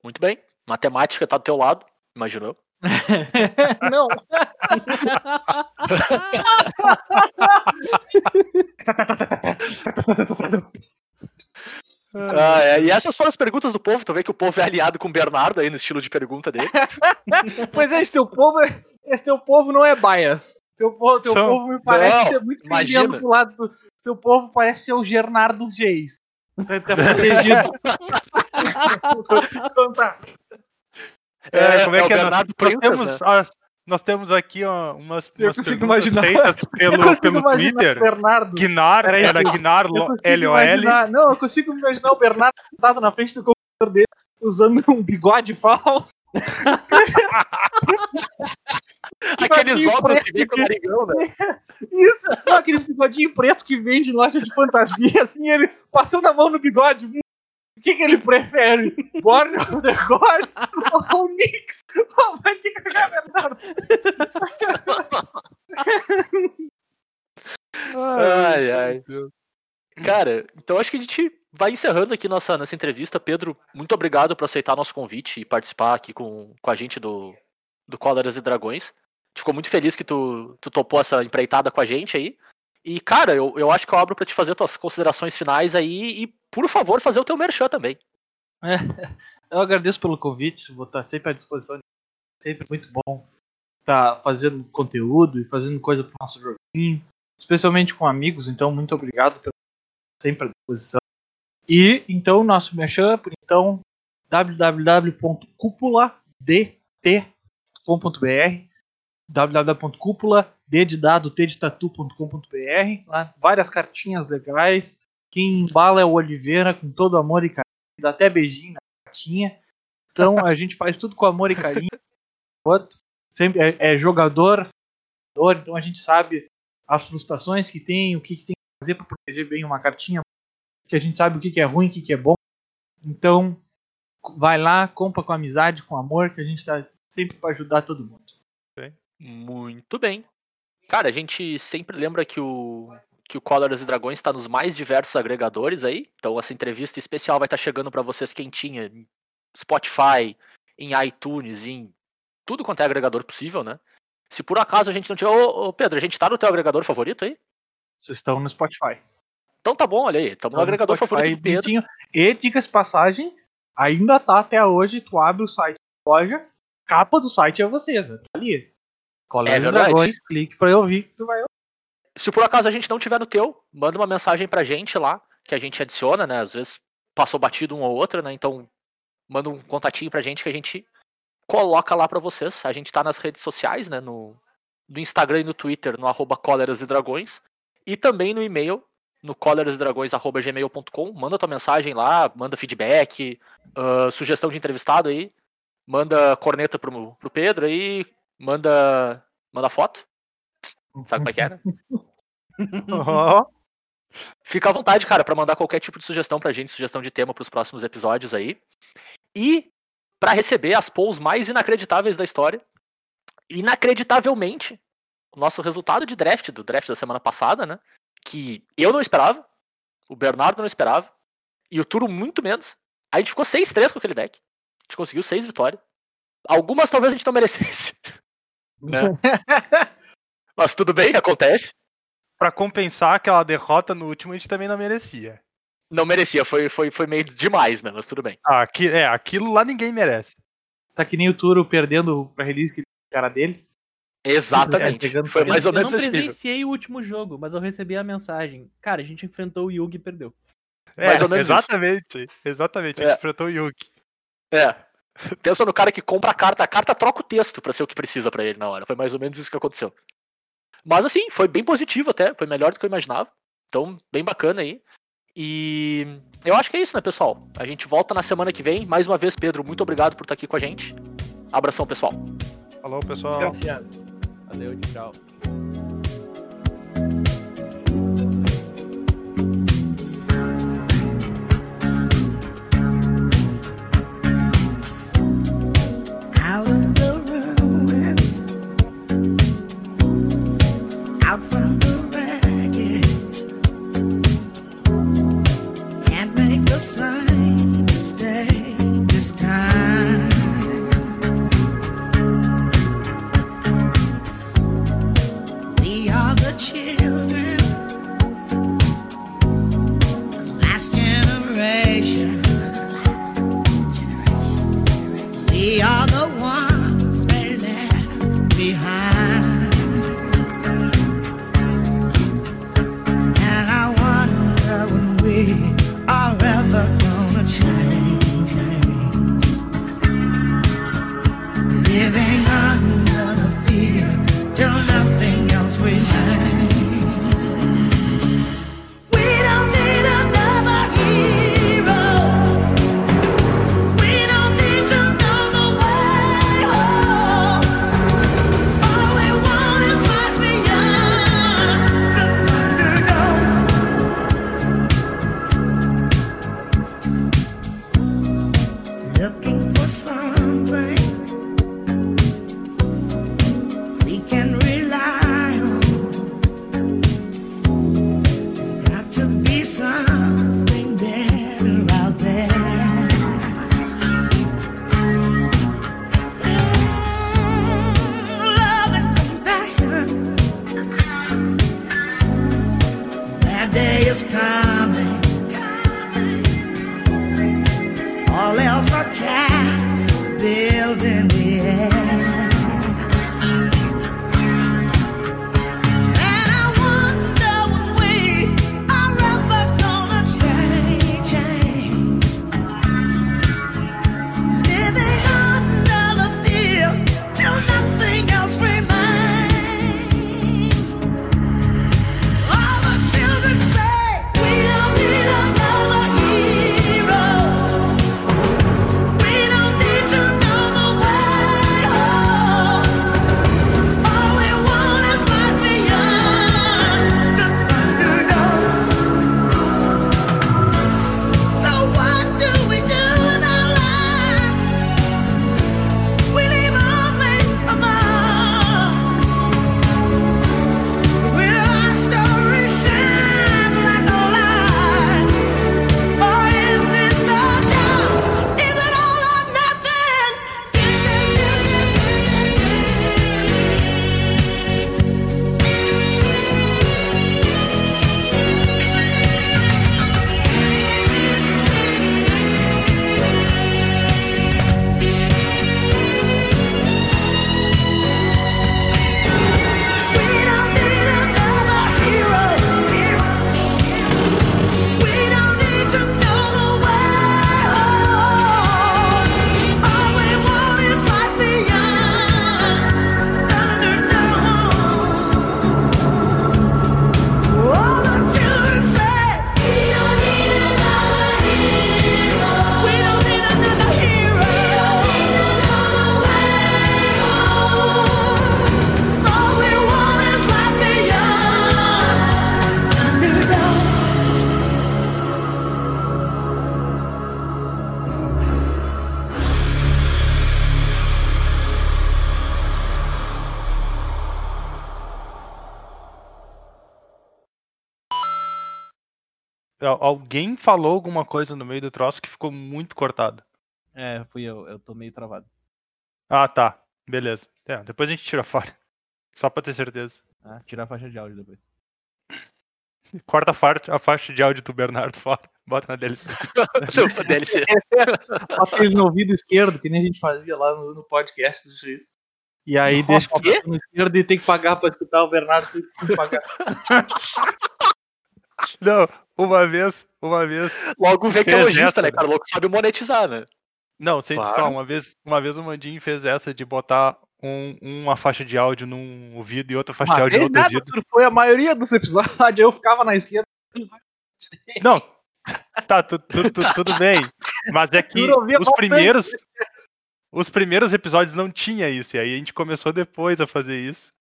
Muito bem. Matemática tá do teu lado, imaginou? não. Ah, é, e essas foram as perguntas do povo. Tu vê que o povo é aliado com o Bernardo aí no estilo de pergunta dele. Pois é, esse teu povo, é- esse teu povo não é bias. Teu, povo, teu São- povo me parece Não, ser muito imagina. pro lado do. Seu povo parece ser o Gernardo Geis. Tá tá protegido. Tá. É, como é, que é? Nós, nós temos, né? nós temos aqui ó, umas, umas perguntas imaginar. feitas pelo, pelo Twitter. Bernardo. Guinar, era Guinar LOL. Não, eu consigo imaginar o Bernardo sentado na frente do computador dele usando um bigode falso. Aqueles óculos que vem preto com o narigão, né? Isso, não, aqueles bigodinhos pretos que vende em loja de fantasia, assim, ele passando a mão no bigode. O que, que ele prefere? Born of the Gods ou o Nix? Oh, vai te cagar, Bernardo. Ai, ai. Cara, então acho que a gente vai encerrando aqui nossa, nossa entrevista. Pedro, muito obrigado por aceitar nosso convite e participar aqui com, com a gente do, do Cóleras e Dragões. A gente ficou muito feliz que tu, tu topou essa empreitada com a gente aí. E, cara, eu, eu acho que eu abro pra te fazer tuas considerações finais aí e, por favor, fazer o teu merchan também. É, eu agradeço pelo convite, vou estar sempre à disposição. Sempre muito bom estar fazendo conteúdo e fazendo coisa pro nosso joguinho, especialmente com amigos, então muito obrigado pelo sempre à disposição. E então nosso merchan, por então www.cúpuladt.com.br www.cúpula d de dado t de tatu.com.br lá várias cartinhas legais. Quem embala é o Oliveira com todo amor e carinho dá até beijinho na cartinha. Então a gente faz tudo com amor e carinho. Outro sempre é, é jogador jogador, então a gente sabe as frustrações que tem o que, que tem que fazer para proteger bem uma cartinha que a gente sabe o que, que é ruim o que, que é bom. Então vai lá compra com amizade com amor que a gente tá sempre para ajudar todo mundo Muito bem. Cara, a gente sempre lembra que o que o Cóleras e Dragões está nos mais diversos agregadores aí. Então essa entrevista especial vai estar chegando para vocês quentinha em Spotify, em iTunes, em tudo quanto é agregador possível, né? Se por acaso a gente não tiver, ô, ô, Pedro, a gente tá no teu agregador favorito aí? vocês estão no Spotify Então tá bom, olha aí, estamos no Tá agregador Spotify, favorito do Pedro. bonitinho. E dicas de passagem, ainda tá até hoje, tu abre o site da loja, capa do site é vocês, né? Tá ali. Colégio É verdade. Dragões, clique pra eu ouvir, tu vai ouvir. Se por acaso a gente não tiver no teu, manda uma mensagem pra gente lá, que a gente adiciona, né? Às vezes passou batido um ou outro, né? Então manda um contatinho pra gente que a gente coloca lá pra vocês. A gente tá nas redes sociais, né? No, no Instagram e no Twitter, no arroba e Dragões. E também no e-mail, no colerasdragões.gmail.com. Manda tua mensagem lá, manda feedback, ah, sugestão de entrevistado aí. Manda corneta pro, pro Pedro aí, manda, manda foto. Sabe como é que é, né? Ó, Fica à vontade, cara, pra mandar qualquer tipo de sugestão pra gente, sugestão de tema pros próximos episódios aí. E pra receber as polls mais inacreditáveis da história. Inacreditavelmente, o nosso resultado de draft, do draft da semana passada, né? Que eu não esperava, o Bernardo não esperava, e o Turo muito menos. A gente ficou 6-3 com aquele deck. A gente conseguiu 6 vitórias. Algumas talvez a gente não merecesse. Né? Mas tudo bem, acontece. pra compensar aquela derrota no último, a gente também não merecia. Não merecia, foi, foi, foi meio demais, né? Mas tudo bem. Ah, aqui, é, aquilo lá ninguém merece. Tá que nem o Turo perdendo pra release que cara dele. Exatamente. É, Foi mais ou eu menos não esse nível. presenciei o último jogo, mas eu recebi a mensagem. Cara, a gente enfrentou o Yugi e perdeu. É, Mais ou menos isso. exatamente. Exatamente. A É. gente enfrentou o Yuki. É. Pensa no cara que compra a carta, a carta troca o texto pra ser o que precisa pra ele na hora. Foi mais ou menos isso que aconteceu. Mas assim, foi bem positivo até, foi melhor do que eu imaginava. Então, bem bacana aí. E eu acho que é isso, né, pessoal? A gente volta na semana que vem. Mais uma vez, Pedro, muito obrigado por estar aqui com a gente. Abração, pessoal. Falou, pessoal. Gracias. Valeu, tchau. Alguém falou alguma coisa no meio do troço que ficou muito cortado. É, fui eu, eu tô meio travado. Ah, tá. Beleza. É, depois a gente tira fora. Só pra ter certeza. Ah, tirar a faixa de áudio depois. Corta a, a faixa de áudio do Bernardo fora. Bota na DLC. Não, DLC. Bota eles no ouvido esquerdo, que nem a gente fazia lá no, no podcast do juiz. E aí Nossa, deixa o no esquerdo e tem que pagar pra escutar o Bernardo. Tem que pagar. Não, uma vez, uma vez. Logo vê que é lojista, né, cara? O louco sabe monetizar, né? Não, sem Claro. só, uma vez, uma vez o Mandinho fez essa de botar um- uma faixa de áudio num ouvido e outra faixa de Uma áudio no outro nada, ouvido. foi a maioria dos episódios. Eu ficava na esquerda. Não, tá, tu- tu- tu- tudo bem. Mas é que os primeiros. Os primeiros episódios não tinha isso. E aí a gente começou depois a fazer isso.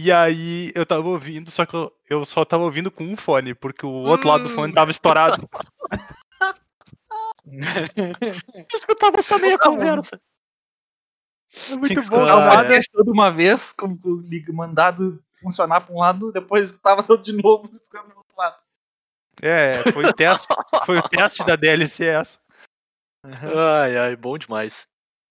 E aí eu tava ouvindo, só que eu, eu só tava ouvindo com um fone, porque o outro lado do fone tava estourado. Escutava só meia Não, conversa. É muito bom. Ah, lado é. toda uma vez, com o lig- mandado funcionar pra um lado, depois escutava tudo de novo, escutava do outro lado. É, foi o teste, foi o teste da DLC essa. Ai, ai, bom demais.